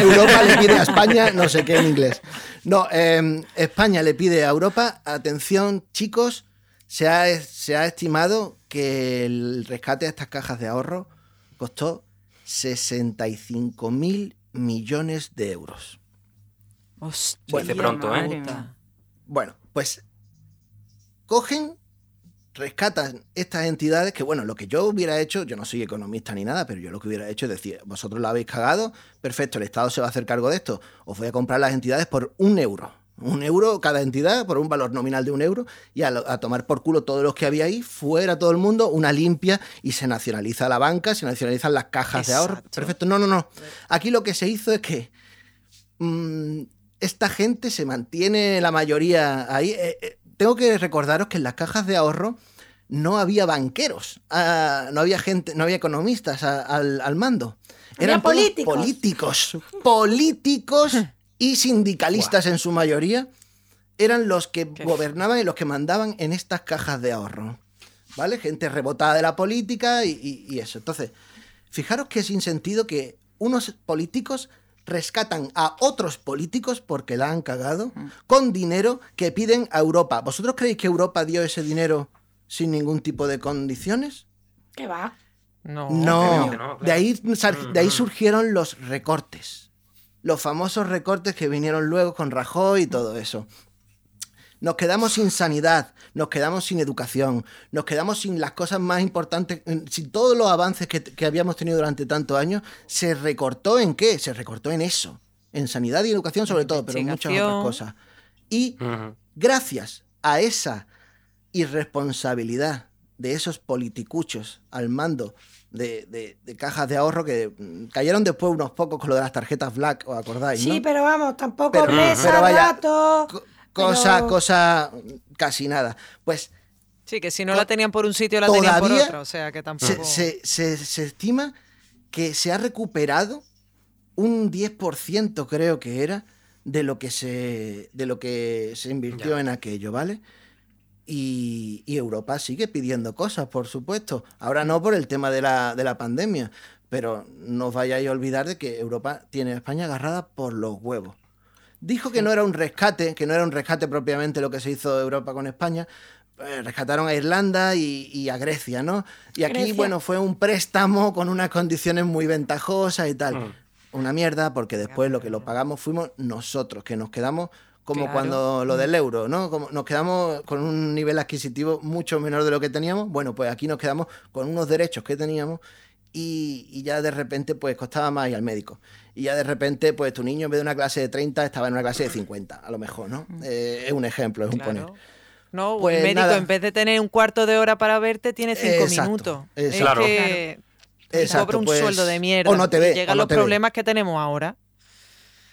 Europa le pide a España no sé qué en inglés. No, eh, España le pide a Europa, atención chicos, se ha, se ha estimado que el rescate de estas cajas de ahorro costó 65 mil millones de euros. Hostia, Bueno, de pronto, ¿eh? Bueno, pues cogen, rescatan estas entidades que, bueno, lo que yo hubiera hecho, yo no soy economista ni nada, pero yo lo que hubiera hecho es decir, vosotros lo habéis cagado, perfecto, el Estado se va a hacer cargo de esto, os voy a comprar las entidades por un euro. Un euro cada entidad por un valor nominal de un euro y a, tomar por culo todos los que había ahí, fuera todo el mundo, una limpia y se nacionaliza la banca, se nacionalizan las cajas de ahorro. Perfecto, no, no, no. Aquí lo que se hizo es que mm, esta gente se mantiene la mayoría ahí. Eh, eh, tengo que recordaros que en las cajas de ahorro no había banqueros, ah, no había gente, no había economistas a- al, al mando. Eran políticos. políticos, políticos y sindicalistas en su mayoría eran los que Qué gobernaban y los que mandaban en estas cajas de ahorro. ¿Vale? Gente rebotada de la política y, y- y eso. Entonces, fijaros que es sin sentido que unos políticos rescatan a otros políticos porque la han cagado con dinero que piden a Europa. ¿Vosotros creéis que Europa dio ese dinero sin ningún tipo de condiciones? ¿Qué va? No, No, obviamente no, claro. de, ahí, de ahí surgieron los recortes. Los famosos recortes que vinieron luego con Rajoy y todo eso. Nos quedamos sin sanidad, nos quedamos sin educación, nos quedamos sin las cosas más importantes, en- sin todos los avances que, que habíamos tenido durante tantos años. ¿Se recortó en qué? Se recortó en eso. En sanidad y educación sobre todo, pero en muchas otras cosas. Y gracias a esa irresponsabilidad de esos politicuchos al mando de, de- de cajas de ahorro que mm, cayeron después unos pocos con lo de las tarjetas Black, ¿os acordáis? Sí, no? pero vamos, tampoco Pero- mesa, pero vaya, rato. Co- cosa, pero- cosa, casi nada. Pues Sí, que si no la tenían por un sitio, la tenían por otro. O sea, que tampoco. se, se- se- se estima que se ha recuperado un 10% creo que era de lo que se de lo que se invirtió Ya. en aquello, ¿vale? Y, y Europa sigue pidiendo cosas, por supuesto. Ahora no por el tema de la, de la pandemia, pero no os vayáis a olvidar de que Europa tiene a España agarrada por los huevos. Dijo que no era un rescate, que no era un rescate propiamente lo que se hizo Europa con España. Eh, rescataron a Irlanda y, y a Grecia, ¿no? Y aquí, Grecia. bueno, fue un préstamo con unas condiciones muy ventajosas y tal. Mm. Una mierda, porque después lo que lo pagamos fuimos nosotros, que nos quedamos como Claro. cuando lo del euro, ¿no? Como nos quedamos con un nivel adquisitivo mucho menor de lo que teníamos. Bueno, pues aquí nos quedamos con unos derechos que teníamos y, y ya de repente pues costaba más ir al médico. Y ya de repente pues tu niño en vez de una clase de 30 estaba en una clase de 50, a lo mejor, ¿no? Eh, es un ejemplo, es un Claro. poner. No, Pues un médico nada. en vez de tener un cuarto de hora para verte, tiene cinco Exacto, minutos. exacto. Es Claro. que Exacto, cobra un pues, sueldo de mierda. o no te ve, llegan no los te ve. problemas que tenemos ahora.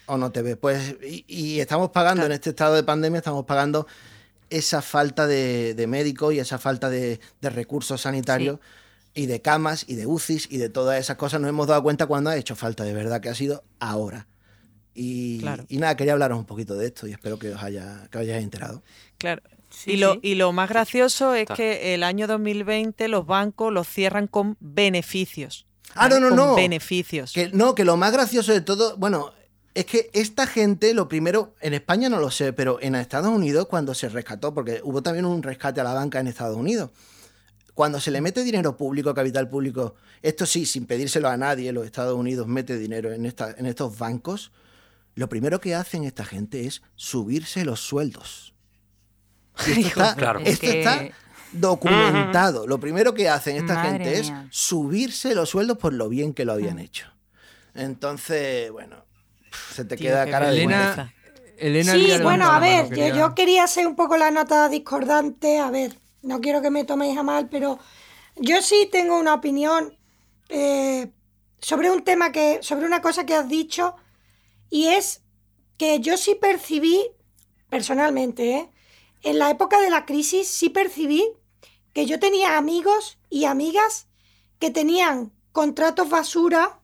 o no te ve. Pues, y, y estamos pagando Claro. en este estado de pandemia, estamos pagando esa falta de, de médicos y esa falta de, de recursos sanitarios y de camas y de UCIs y de todas esas cosas. Nos hemos dado cuenta cuando ha hecho falta, de verdad, que ha sido ahora. Y, Claro. y nada, quería hablaros un poquito de esto y espero que os haya que os hayáis enterado. Claro. Sí, y, lo, sí. y lo más gracioso es Está. que el año 2020 los bancos los cierran con beneficios. Ah, no, no, Con no. Beneficios. Que, no, que lo más gracioso de todo, bueno, es que esta gente, lo primero, en España no lo sé, pero en Estados Unidos cuando se rescató, porque hubo también un rescate a la banca en Estados Unidos, cuando se le mete dinero público, capital público, esto sí, sin pedírselo a nadie, los Estados Unidos mete dinero en, esta, en estos bancos, lo primero que hacen esta gente es subirse los sueldos. Y esto está, Claro. Es esto que- está documentado. Lo primero que hacen esta Madre gente es subirse los sueldos por lo bien que lo habían hecho. Entonces, bueno, se te Tío, queda cara de Elena, Elena Sí, bueno, a ver, yo, quería- yo quería hacer un poco la nota discordante. A ver, no quiero que me toméis a mal, pero yo sí tengo una opinión eh, sobre un tema que, sobre una cosa que has dicho, y es que yo sí percibí, personalmente, ¿eh? en la época de la crisis, sí percibí que yo tenía amigos y amigas que tenían contratos basura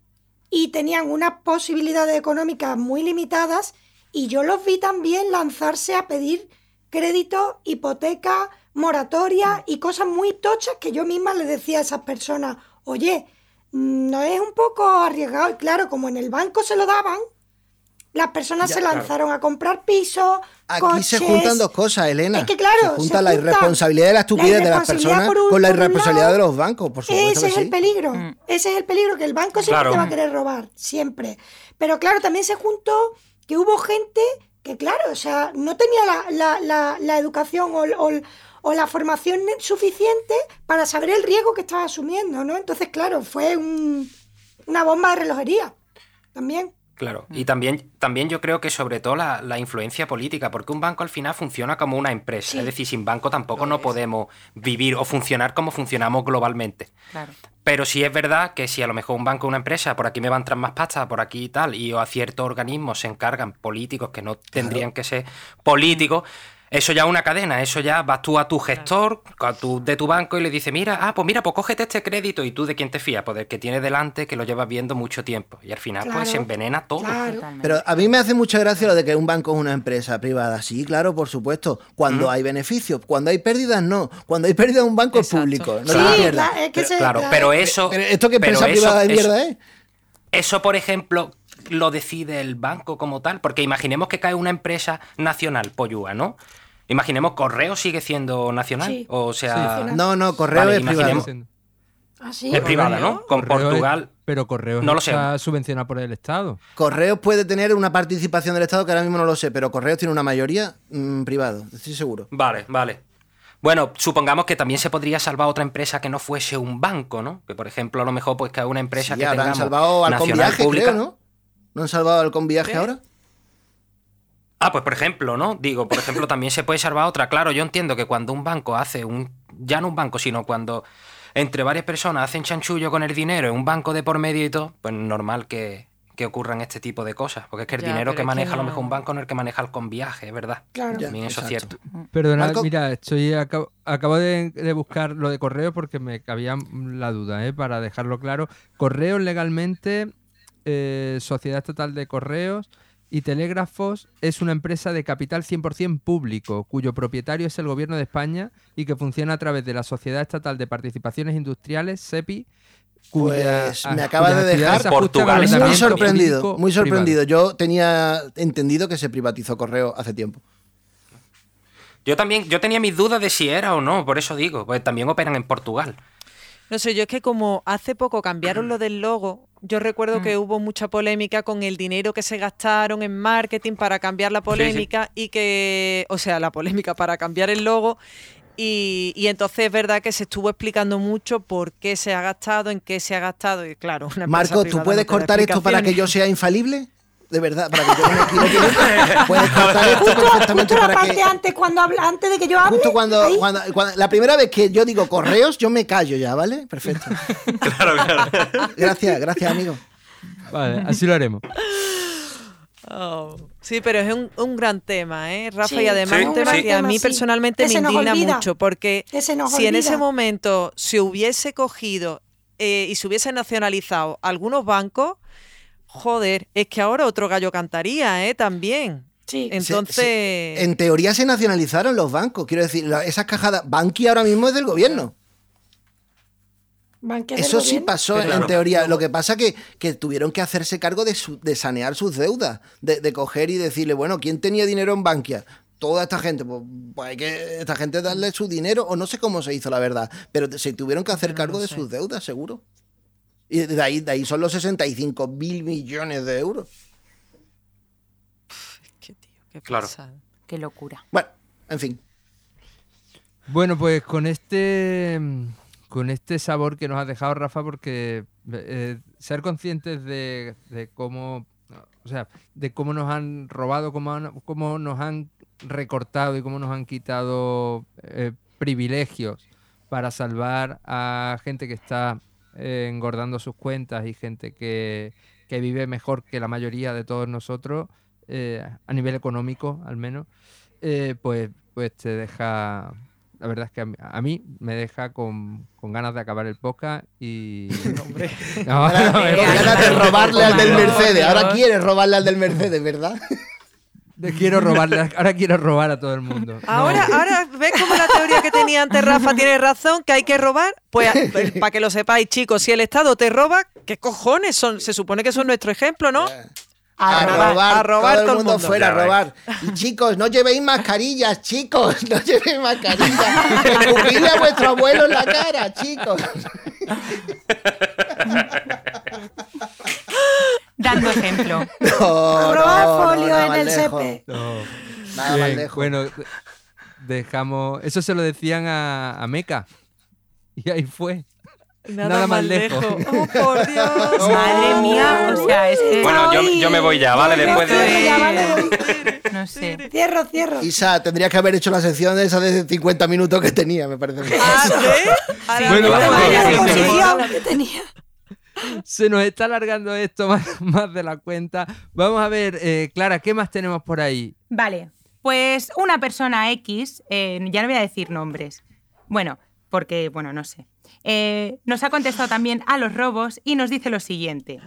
y tenían unas posibilidades económicas muy limitadas y yo los vi también lanzarse a pedir crédito, hipoteca, moratoria y cosas muy tochas que yo misma les decía a esas personas, oye, mm, no es un poco arriesgado. Y claro, como en el banco se lo daban, las personas Ya, se claro. lanzaron a comprar pisos. Aquí se juntan dos cosas, Elena. Es que claro, se junta se la junta irresponsabilidad y la estupidez de las personas un- con la irresponsabilidad lado. de los bancos, por supuesto. Ese que es sí. el peligro. Mm. Ese es el peligro, que el banco siempre Claro. te va a querer robar, siempre. Pero claro, también se juntó que hubo gente que, claro, o sea, no tenía la, la- la- la educación o, o- o la formación suficiente para saber el riesgo que estaba asumiendo, ¿no? Entonces, claro, fue un- una bomba de relojería también. Claro, y también, también yo creo que sobre todo la, la influencia política, porque un banco al final funciona como una empresa, Sí. es decir, sin banco tampoco no podemos vivir o funcionar como funcionamos globalmente. Claro. Pero sí es verdad que si a lo mejor un banco o una empresa, por aquí me va a entrar más pasta, por aquí y tal, y a ciertos organismos se encargan políticos que no tendrían que ser políticos, eso ya es una cadena, eso ya vas tú a tu gestor a tu- de tu banco y le dices, mira, ah, pues mira, pues cógete este crédito y tú de quién te fías, pues del que tienes delante, que lo llevas viendo mucho tiempo. Y al final pues se envenena todo. Claro. Pero a mí me hace mucha gracia lo de que un banco es una empresa privada. Sí, claro, por supuesto. Cuando hay beneficios, cuando hay pérdidas, no. Cuando hay pérdidas, un banco Exacto. es público. No Claro. Sí, es que Pero, se- claro, la- pero eso. Pero esto que empresa eso- privada de mierda es. Eso, por ejemplo, lo decide el banco como tal, porque imaginemos que cae una empresa nacional, Poyúa, ¿no? Imaginemos Correo sigue siendo nacional, Sí. o sea, Sí. No, no, correo Vale, es privado. ¿Ah, sí? es privada, ¿no? Con Correo es- Portugal. pero Correo No lo sé. está subvencionado por el Estado. Correos puede tener una participación del Estado que ahora mismo no lo sé, pero Correos tiene una mayoría mm, privado, estoy seguro. Vale, vale. Bueno, supongamos que también se podría salvar otra empresa que no fuese un banco, ¿no? Que por ejemplo, a lo mejor pues cae una empresa Sí, que ahora han salvado al nacional viaje, pública. creo, ¿no? ¿No han salvado al viaje ahora? Ah, pues por ejemplo, ¿no? Digo, por ejemplo, también se puede salvar otra. Claro, yo entiendo que cuando un banco hace un. Ya no un banco, sino cuando entre varias personas hacen chanchullo con el dinero en un banco de por medio y todo, pues normal que, que ocurran este tipo de cosas. Porque es que el Ya, dinero que maneja a lo mejor un banco no es el que maneja el con viaje, es verdad. Claro. Ya, También eso es cierto. Perdona, mira, estoy acabo, acabo de, de buscar lo de correo porque me cabía la duda, ¿eh? para dejarlo claro. Correos legalmente, eh, Sociedad Estatal de Correos y Telégrafos es una empresa de capital 100% público, cuyo propietario es el Gobierno de España y que funciona a través de la Sociedad Estatal de Participaciones Industriales, SEPI. cuya- Pues me acaba de dejar Portugal Muy sorprendido, muy sorprendido. privado. Yo tenía entendido que se privatizó Correo hace tiempo. Yo también, yo tenía mis dudas de si era o no, por eso digo, pues también operan en Portugal. No sé, yo es que como hace poco cambiaron lo del logo, yo recuerdo Mm. que hubo mucha polémica con el dinero que se gastaron en marketing para cambiar la polémica y que, o sea, la polémica para cambiar el logo. Y, y entonces es verdad que se estuvo explicando mucho por qué se ha gastado, en qué se ha gastado. Y claro, una ¿tú puedes no cortar esto para que yo sea infalible? De verdad, para que yo no me equivoque. Puedes cortar esto perfectamente Justo la para parte que. antes, cuando habla, antes de que yo hable. Justo cuando, cuando, cuando- La primera vez que yo digo correos, yo me callo ya, ¿vale? Perfecto. Claro, claro. Gracias, gracias, amigo. Vale, así lo haremos. Oh, Sí, pero es un, un gran tema, ¿eh, Rafa? Sí, y además sí, un tema sí. que a mí personalmente me indigna mucho, porque si en ese momento se hubiese cogido eh, y se hubiese nacionalizado algunos bancos, joder, es que ahora otro gallo cantaría, ¿eh? También. Sí. Entonces, se- en teoría se nacionalizaron los bancos. Quiero decir, la- esas cajadas. Banqui ahora mismo es del gobierno. Banque Eso sí gobierno. pasó en teoría. Lo que pasa que, que tuvieron que hacerse cargo de, su- de sanear sus deudas, de, de coger y decirle, bueno, ¿quién tenía dinero en Bankia? Toda esta gente, pues, pues hay que esta gente darle su dinero, o no sé cómo se hizo la verdad, pero se tuvieron que hacer no cargo de sus deudas, seguro. Y de ahí, de ahí son los 65 mil millones de euros. qué tío, qué Claro. pasada. Qué locura. Bueno, en fin. Bueno, pues con este con este sabor que nos ha dejado Rafa, porque eh, ser conscientes de, de cómo, o sea, de cómo nos han robado, cómo, han- cómo nos han recortado y cómo nos han quitado eh, privilegios para salvar a gente que está eh, engordando sus cuentas y gente que, que vive mejor que la mayoría de todos nosotros, eh, a nivel económico al menos, eh, pues, pues te deja... La verdad es que a mí, a mí me deja con, con ganas de acabar el podcast y... No, ganas de robarle al del Mercedes. Ahora quieres robarle al del Mercedes, ¿verdad? De- Quiero robarle, ahora quiero robar a todo el mundo. No. Ahora, ahora ves cómo la teoría que tenía antes Rafa tiene razón, que hay que robar. Pues para que lo sepáis, chicos, si el Estado te roba, ¿qué cojones son? Se supone que son nuestro ejemplo, ¿no? A, robar, a robar todo todo el mundo mundo. fuera a robar. Y chicos, no llevéis mascarillas, chicos, no llevéis mascarillas. Escupidle a vuestro abuelo en la cara, chicos. Dando ejemplo. No, no, nada en más el lejos. CP. No. Nada más Bien, lejos. Bueno, dejamos. Eso se lo decían a, a Meca. Y ahí fue. Nada más lejos. Oh, por Dios. Madre mía, o sea, es que... Bueno, yo, yo me voy ya, ¿vale? Después de... es- Ya, vale. No sé. Cierro, cierro. Isa, tendrías que haber hecho la sección de esa de 50 minutos que tenía, me parece. Ah, ¿sí? Bueno. Posición que tenía. Se nos está alargando esto más, más de la cuenta. Vamos a ver, eh, Clara, ¿qué más tenemos por ahí? Vale, pues una persona X, eh, ya no voy a decir nombres, bueno, porque, bueno, no sé, eh, nos ha contestado también a los robos y nos dice lo siguiente.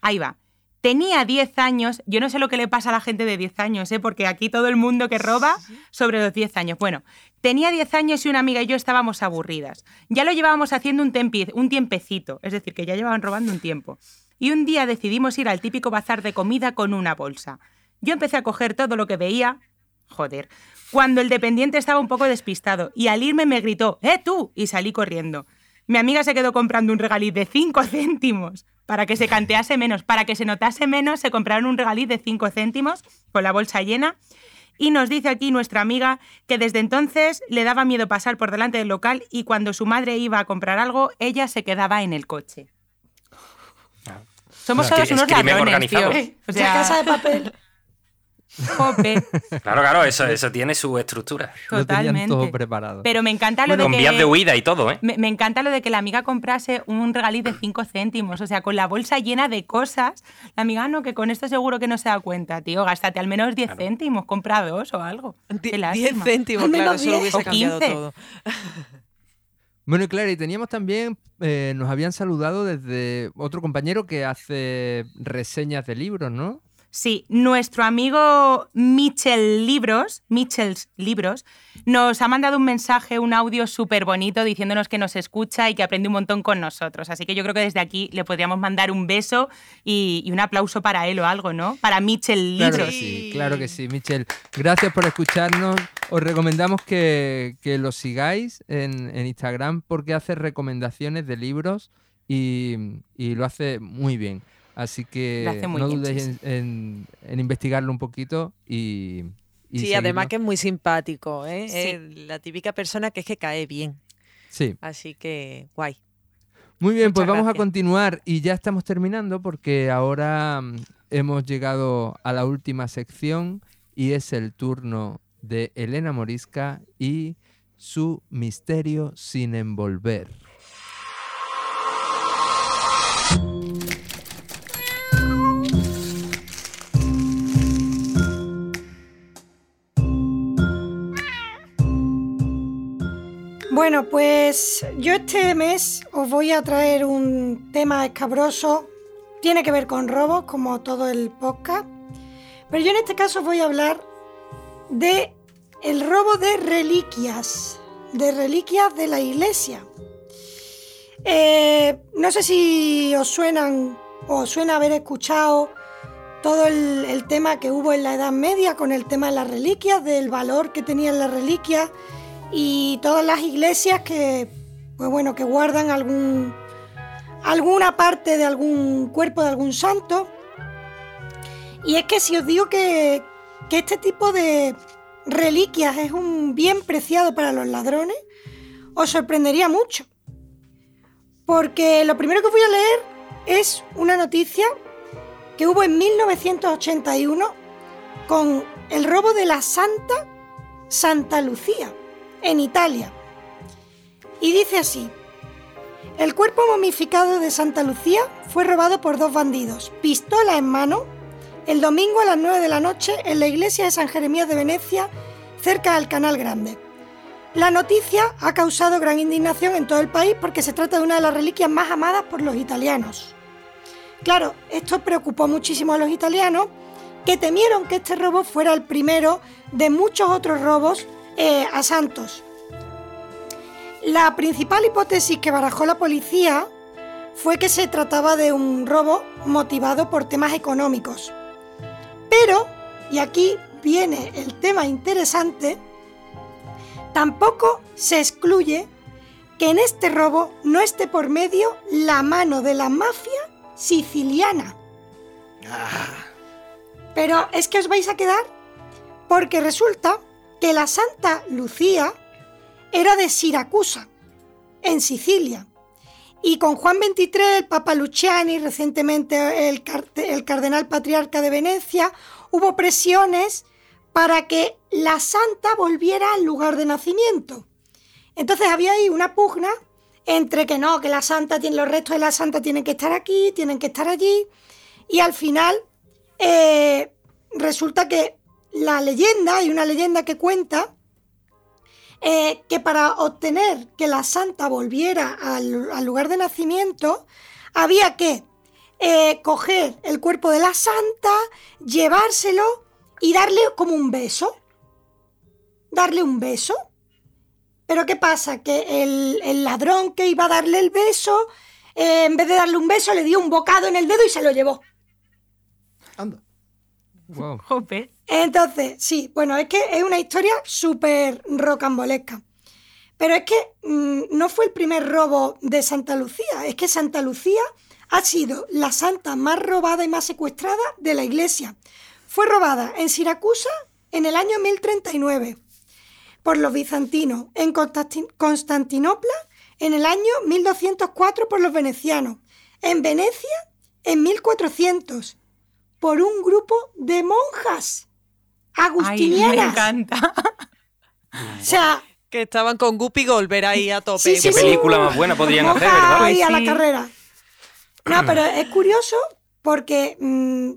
Ahí va. Tenía 10 años, yo no sé lo que le pasa a la gente de 10 años, ¿eh? porque aquí todo el mundo que roba sobre los 10 años. Bueno, tenía 10 años y una amiga y yo estábamos aburridas. Ya lo llevábamos haciendo un, tempi- un tiempecito, es decir, que ya llevaban robando un tiempo. Y un día decidimos ir al típico bazar de comida con una bolsa. Yo empecé a coger todo lo que veía, joder, cuando el dependiente estaba un poco despistado y al irme me gritó, ¡eh tú! y salí corriendo. Mi amiga se quedó comprando un regaliz de 5 céntimos para que se cantease menos, para que se notase menos, se compraron un regaliz de 5 céntimos con la bolsa llena. Y nos dice aquí nuestra amiga que desde entonces le daba miedo pasar por delante del local y cuando su madre iba a comprar algo, ella se quedaba en el coche. Somos Claro. todos unos ladrones, tío. organizado. O La casa sea, de papel. Jope, Claro, claro, eso, eso tiene su estructura. Lo totalmente. todo preparado. Pero me encanta lo de Con que... vías de huida y todo, ¿eh? Me, me encanta lo de que la amiga comprase un regaliz de 5 céntimos, o sea, con la bolsa llena de cosas. La amiga, "Ah, no, que con esto seguro que no se da cuenta, tío. Gástate al menos 10 céntimos, compra dos o algo. Die- Qué 10 lástima. céntimos, claro, eso lo 10. hubiese O cambiado 15. todo. Bueno, y Clara, y teníamos también, eh, nos habían saludado desde otro compañero que hace reseñas de libros, ¿no? Sí, nuestro amigo Michel Libros, Michels Libros, nos ha mandado un mensaje, un audio súper bonito diciéndonos que nos escucha y que aprende un montón con nosotros. Así que yo creo que desde aquí le podríamos mandar un beso y, y un aplauso para él o algo, ¿no? Para Michel Claro Libros. que sí, claro que sí, Michelle. Gracias por escucharnos. Os recomendamos que, que lo sigáis en, en Instagram porque hace recomendaciones de libros y, y lo hace muy bien. Así que no bien, dudéis sí, en, en- en investigarlo un poquito y, y Sí, además que es muy simpático, ¿eh? Sí. Es la típica persona que es que cae bien. Sí. Así que, guay. Muy bien, pues vamos a continuar y ya estamos terminando porque ahora mm, hemos llegado a la última sección y es el turno de Elena Morisca y su misterio sin envolver. Bueno, pues yo este mes os voy a traer un tema escabroso. Tiene que ver con robos, como todo el podcast. Pero yo en este caso os voy a hablar de el robo de reliquias, de reliquias de la iglesia. Eh, no sé si os suenan o os suena haber escuchado todo el, el tema que hubo en la Edad Media con el tema de las reliquias, del valor que tenían las reliquias y todas las iglesias que, pues bueno, que guardan algún, alguna parte de algún cuerpo de algún santo. Y es que si os digo que, que este tipo de reliquias es un bien preciado para los ladrones, os sorprendería mucho. Porque lo primero que voy a leer es una noticia que hubo en 1981 con el robo de la Santa Santa Lucía en Italia. Y dice así, el cuerpo momificado de Santa Lucía fue robado por dos bandidos, pistola en mano, el domingo a las 9 de la noche en la iglesia de San Jeremías de Venecia, cerca del Canal Grande. La noticia ha causado gran indignación en todo el país porque se trata de una de las reliquias más amadas por los italianos. Claro, esto preocupó muchísimo a los italianos que temieron que este robo fuera el primero de muchos otros robos eh, a santos. La principal hipótesis que barajó la policía fue que se trataba de un robo motivado por temas económicos. Pero, y aquí viene el tema interesante, tampoco se excluye que en este robo no esté por medio la mano de la mafia siciliana. Pero es que os vais a quedar porque resulta que la Santa Lucía era de Siracusa, en Sicilia. Y con Juan XXIII, el Papa Luciani, recientemente el, el cardenal patriarca de Venecia, hubo presiones para que la santa volviera al lugar de nacimiento. Entonces había ahí una pugna entre que no, que la santa tiene los restos de la santa tienen que estar aquí, tienen que estar allí, y al final eh, resulta que la leyenda, hay una leyenda que cuenta eh, que para obtener que la santa volviera al, lugar de nacimiento, había que eh, coger el cuerpo de la santa, llevárselo y darle como un beso. Darle un beso. Pero ¿qué pasa? Que el, el ladrón que iba a darle el beso, eh, en vez de darle un beso, le dio un bocado en el dedo y se lo llevó. Anda. Wow. Jope. Entonces, sí, bueno, es que es una historia súper rocambolesca. Pero es que mm, no fue el primer robo de Santa Lucía, es que Santa Lucía ha sido la santa más robada y más secuestrada de la iglesia. Fue robada en Siracusa en el año 1039 por los bizantinos, en Constanti- Constantinopla en el año 1204 por los venecianos, en Venecia en 1400 por un grupo de monjas Ay, me agustinianas. encanta. o sea, Que estaban con Guppy Golver ahí a tope. Sí, sí, Qué sí. película más buena podrían hacer, ¿verdad? ahí a la carrera. No, pero es curioso porque mm,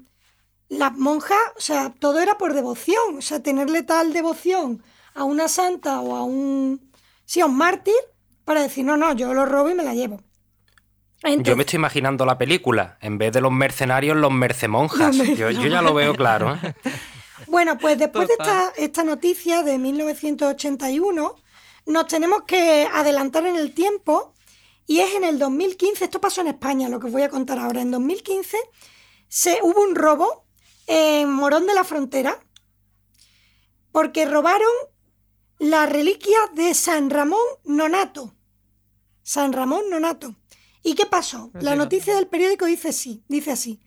las monjas, o sea, todo era por devoción. O sea, tenerle tal devoción a una santa o a un, sí, a un mártir para decir, no, no, yo lo robo y me la llevo. Yo me estoy imaginando la película. En vez de los mercenarios, los mercemonjas. Los Yo, yo ya lo veo claro. ¿eh? Bueno, pues después de esta noticia de 1981, nos tenemos que adelantar en el tiempo y es en el 2015, esto pasó en España, lo que os voy a contar ahora, en 2015 se, hubo un robo en Morón de la Frontera porque robaron la reliquia de San Ramón Nonato. San Ramón Nonato. ¿Y qué pasó? La no. noticia del periódico dice sí, dice así.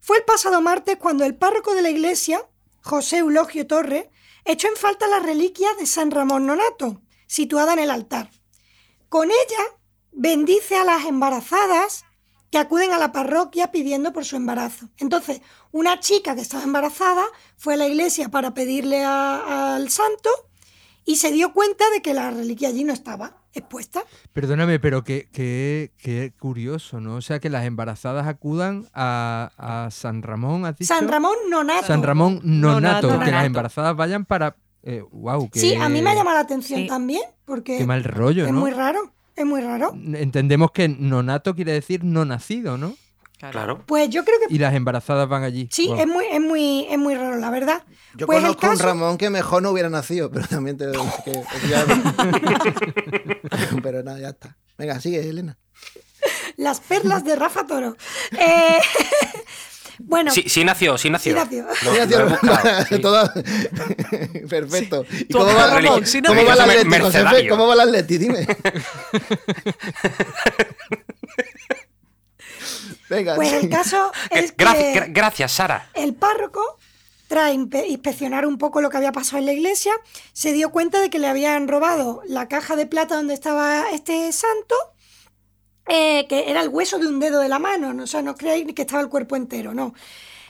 Fue el pasado martes cuando el párroco de la iglesia, José Eulogio Torre, echó en falta la reliquia de San Ramón Nonato, situada en el altar. Con ella bendice a las embarazadas que acuden a la parroquia pidiendo por su embarazo. Entonces, una chica que estaba embarazada fue a la iglesia para pedirle a- al santo y se dio cuenta de que la reliquia allí no estaba expuesta. Perdóname, pero qué, qué, qué curioso, ¿no? O sea, que las embarazadas acudan a, a San Ramón, ¿has dicho? San Ramón Nonato. San Ramón Nonato, Nonato. que las embarazadas vayan para... Eh, wow, Sí, a mí me ha llamado la atención Sí. también, porque qué mal rollo, es ¿no? muy raro, es muy raro. Entendemos que nonato quiere decir no nacido, ¿no? Claro. Pues yo creo que Y las embarazadas van allí. sí, Wow. es muy, es muy, es muy raro, la verdad. Yo Pues conozco un caso- Ramón que mejor no hubiera nacido, pero también te digo que. ya- pero nada, ya está. Venga, sigue, Elena. Las perlas de Rafa Toro. Eh, bueno, Sí, sí nació, sí nació. Sí nació. He buscado, sí. todo- Perfecto. ¿Y cómo va, Ramón, sí cómo va Atlético, Josefe? mercenario. ¿Cómo va el Atleti? Dime. Venga, pues el caso es Gra- que gra- gracias, Sara. el párroco, tras inspeccionar un poco lo que había pasado en la iglesia, se dio cuenta de que le habían robado la caja de plata donde estaba este santo, eh, que era el hueso de un dedo de la mano, no, o sea, no os creáis que estaba el cuerpo entero, no.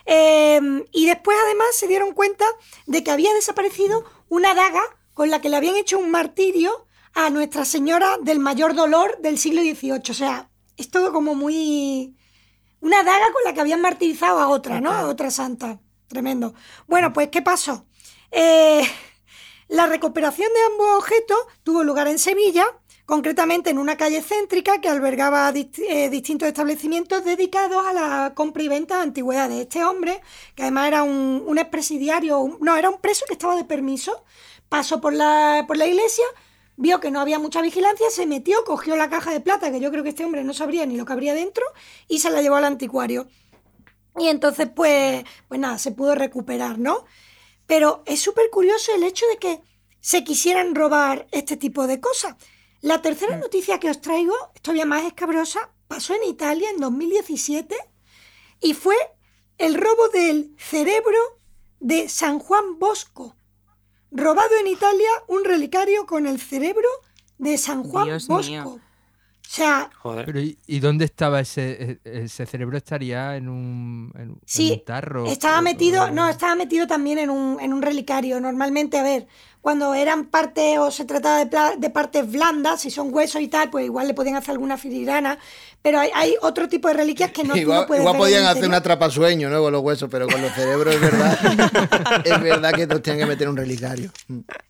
Eh, y después además se dieron cuenta de que había desaparecido una daga con la que le habían hecho un martirio a Nuestra Señora del Mayor Dolor del siglo XVIII. O sea, es todo como muy... Una daga con la que habían martirizado a otra, ¿no? A otra santa. Tremendo. Bueno, pues, ¿qué pasó? Eh, la recuperación de ambos objetos tuvo lugar en Sevilla concretamente en una calle céntrica que albergaba eh, distintos establecimientos dedicados a la compra y venta de antigüedades. Este hombre, que además era un, expresidiario, no, era un preso que estaba de permiso, pasó por la, por la iglesia, vio que no había mucha vigilancia, se metió, cogió la caja de plata, que yo creo que este hombre no sabría ni lo que habría dentro, y se la llevó al anticuario. Y entonces, pues, pues nada, se pudo recuperar, ¿no? Pero es súper curioso el hecho de que se quisieran robar este tipo de cosas. La tercera noticia que os traigo, todavía más escabrosa, pasó en Italia en 2017 y fue el robo del cerebro de San Juan Bosco. Robado en Italia un relicario con el cerebro de San Juan Dios Bosco. mío. O sea, Joder. Pero ¿y, y dónde estaba ese, e- ese cerebro? ¿Estaría en un, en, en Sí, un tarro? Estaba O- metido, o- no, estaba metido también en un, en un relicario. Normalmente, a ver, cuando eran partes o se trataba de, de partes blandas, si son huesos y tal, pues igual le podían hacer alguna filigrana. Pero hay, hay otro tipo de reliquias que no, tú no igual puedes igual ver podían hacer una atrapasueño, ¿no? Con los huesos, pero con los cerebros es verdad. es verdad que nos tienen que meter un relicario.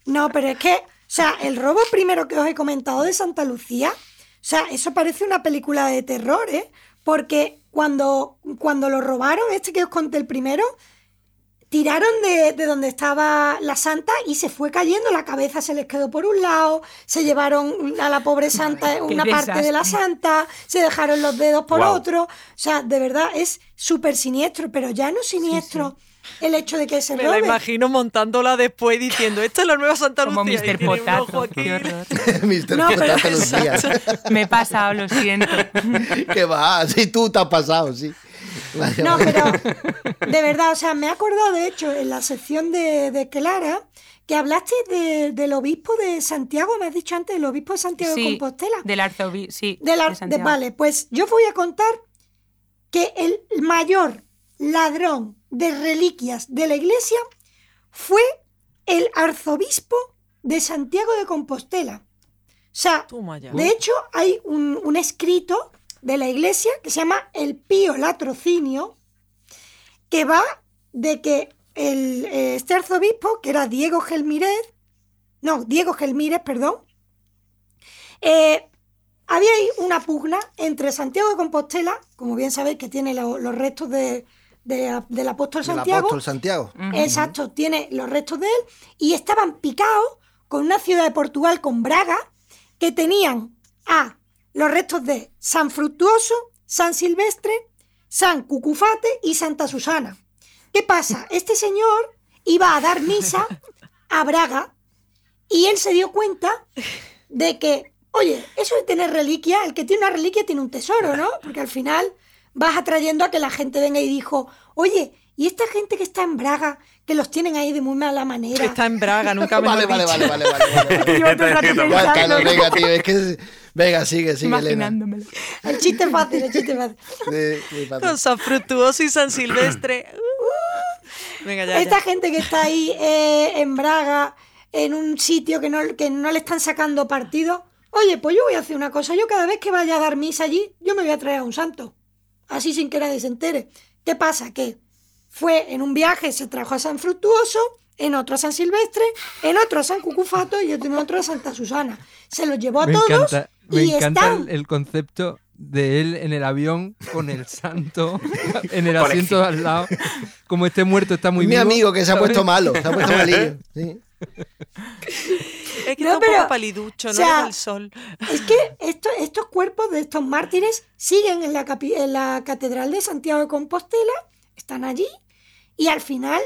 No, pero es que, o sea, el robo primero que os he comentado de Santa Lucía, o sea, eso parece una película de terror, ¿eh? Porque cuando, cuando lo robaron, este que os conté el primero, tiraron de, de donde estaba la santa y se fue cayendo, la cabeza se les quedó por un lado, se llevaron a la pobre santa una parte de la santa, se dejaron los dedos por otro, o sea, de verdad es súper siniestro, pero ya no siniestro el hecho de que se Me la robe. imagino montándola después diciendo, esta es la nueva Santa Como Lucía. y Mr. Potato. aquí. Qué horror. Mr. No, pero- Potato Lucía. Me he pasado, lo siento. que va, sí, tú te has pasado, sí. Vaya, No, vaya. pero de verdad, o sea, me he acordado de hecho en la sección de, de Clara que hablaste de- del obispo de Santiago, me has dicho antes, el obispo de Santiago de Sí, Compostela. del arzobispo, sí. De la- de de- Santiago. vale, pues yo voy a contar que el mayor ladrón de reliquias de la iglesia fue el arzobispo de Santiago de Compostela. O sea, de hecho, hay un, un escrito de la iglesia que se llama El Pío Latrocinio, que va de que el, eh, este arzobispo, que era Diego Gelmírez, no, Diego Gelmírez, perdón, eh, había ahí una pugna entre Santiago de Compostela, como bien sabéis que tiene lo- los restos de- de- del apóstol Del Santiago, apóstol Santiago. Exacto, tiene los restos de él y estaban picados con una ciudad de Portugal, con Braga, que tenían a los restos de San Fructuoso, San Silvestre, San Cucufate y Santa Susana. ¿Qué pasa? Este señor iba a dar misa a Braga y él se dio cuenta de que, oye, eso de tener reliquia, el que tiene una reliquia tiene un tesoro, ¿no? Porque al final vas atrayendo a que la gente venga y dijo, oye, ¿y esta gente que está en Braga, que los tienen ahí de muy mala manera? Que está en Braga, nunca me Vale, lo vale, vale, vale, vale, rato pensando, venga, tío, es que... Venga, sigue, sigue. Imaginándomelo. El chiste fácil, el chiste fácil. Sí. Con San Fructuoso y San Silvestre. Venga, ya, Esta ya. gente que está ahí eh, en Braga, en un sitio que no, que no le están sacando partido, oye, pues yo voy a hacer una cosa. Yo cada vez que vaya a dar misa allí, yo me voy a traer a un santo. Así sin que nadie se entere. ¿Qué pasa? Que fue en un viaje, se trajo a San Fructuoso, en otro a San Silvestre, en otro a San Cucufato y en otro a Santa Susana. Se los llevó a Me todos encanta, me y encanta están... el, concepto de él en el avión con el santo en el asiento de al lado. Como este muerto está muy Mi vivo, amigo que se ha puesto malo, se ha puesto malillo. Sí. Es que No, está un pero- poco paliducho, o no sea, le da el sol. Es que esto- estos cuerpos de estos mártires siguen en la, capi- en la Catedral de Santiago de Compostela, están allí, y al final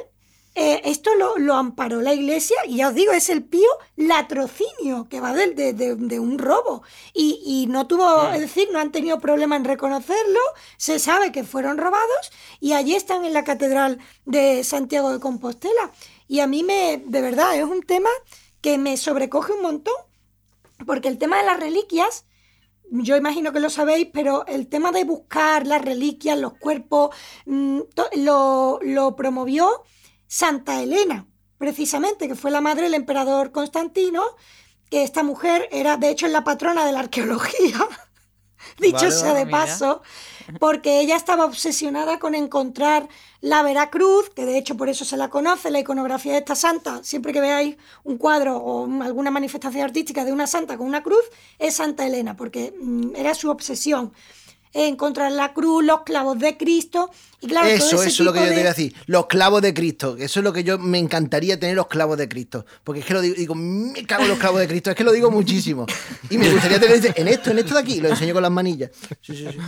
eh, esto lo, lo amparó la iglesia, y ya os digo, es el pío latrocinio, que va del- de, de- de un robo. Y, y no tuvo, es decir, no han tenido problema en reconocerlo, se sabe que fueron robados, y allí están en la Catedral de Santiago de Compostela. Y a mí me, de verdad, es un tema que me sobrecoge un montón. Porque el tema de las reliquias, yo imagino que lo sabéis, pero el tema de buscar las reliquias, los cuerpos, mm, lo, lo promovió Santa Elena, precisamente, que fue la madre del emperador Constantino, que esta mujer era, de hecho, la patrona de la arqueología. dicho sea de Mira. paso, porque ella estaba obsesionada con encontrar la Veracruz, que de hecho por eso se la conoce, la iconografía de esta santa. Siempre que veáis un cuadro o un- alguna manifestación artística de una santa con una cruz, es Santa Elena, porque mm, era su obsesión. Encontrar la cruz, los clavos de Cristo. Y claro, todo Eso, ese eso es lo que yo te iba a decir. Los clavos de Cristo. Eso es lo que yo me encantaría tener los clavos de Cristo. Porque es que lo digo, digo, me cago en los clavos de Cristo. Es que lo digo muchísimo. Y me gustaría tener en esto, en esto de aquí. Lo enseño con las manillas. Sí, sí, sí.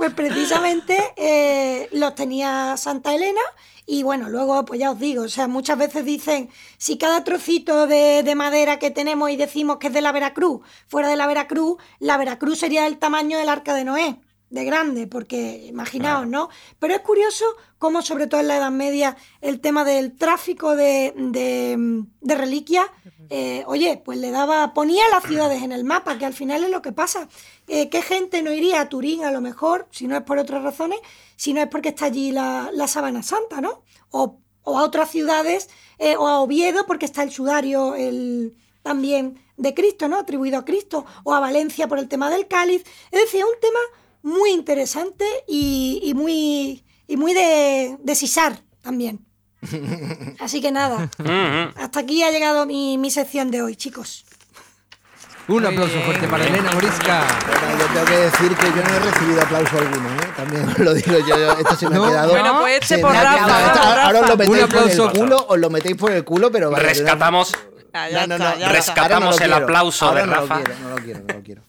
Pues precisamente eh, los tenía Santa Elena y bueno, luego pues ya os digo, o sea, muchas veces dicen, si cada trocito de, de madera que tenemos y decimos que es de la Veracruz, fuera de la Veracruz, la Veracruz sería el tamaño del arca de Noé, de grande, porque imaginaos, ¿no? Pero es curioso cómo sobre todo en la Edad Media el tema del tráfico de, de, reliquias, eh, oye, pues le daba, ponía las ciudades en el mapa, que al final es lo que pasa. Eh, ¿Qué gente no iría a Turín a lo mejor, si no es por otras razones, si no es porque está allí la, la Sabana Santa, ¿no? O, a otras ciudades, eh, o a Oviedo porque está el sudario el, también de Cristo, ¿no? Atribuido a Cristo, o a Valencia por el tema del cáliz. Es decir, un tema muy interesante y muy, y muy de, de sisar también. Así que nada, hasta aquí ha llegado mi, mi sección de hoy, chicos. Un aplauso fuerte para Elena Morisca. Bueno, yo tengo que decir que yo no he recibido aplauso alguno, ¿eh? También os lo digo yo. yo- esto se me No. ha quedado. Bueno, pues este por Rafa, esto- ahora os lo Rafa. metéis Un por el aplauso. culo, os lo metéis por el culo, pero vaya, Rescatamos, No, no, ahora Rescatamos el quiero. aplauso Ahora de no lo Rafa. quiero, no lo quiero, no lo quiero.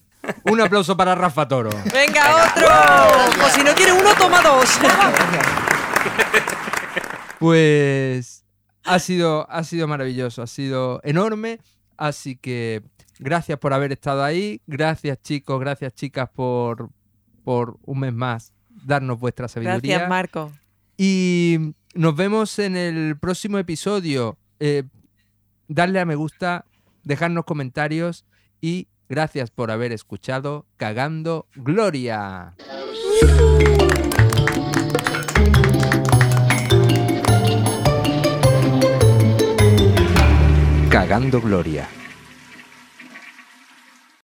Un aplauso para Rafa Toro. Venga, otro. O si no quiere uno, toma dos. Pues ha sido, ha sido maravilloso, ha sido enorme. Así que gracias por haber estado ahí. Gracias chicos, gracias chicas por, por un mes más darnos vuestra sabiduría. Gracias, Marco. Y nos vemos en el próximo episodio. Eh, darle a me gusta, dejarnos comentarios y gracias por haber escuchado Cagando Gloria. Cagando Gloria.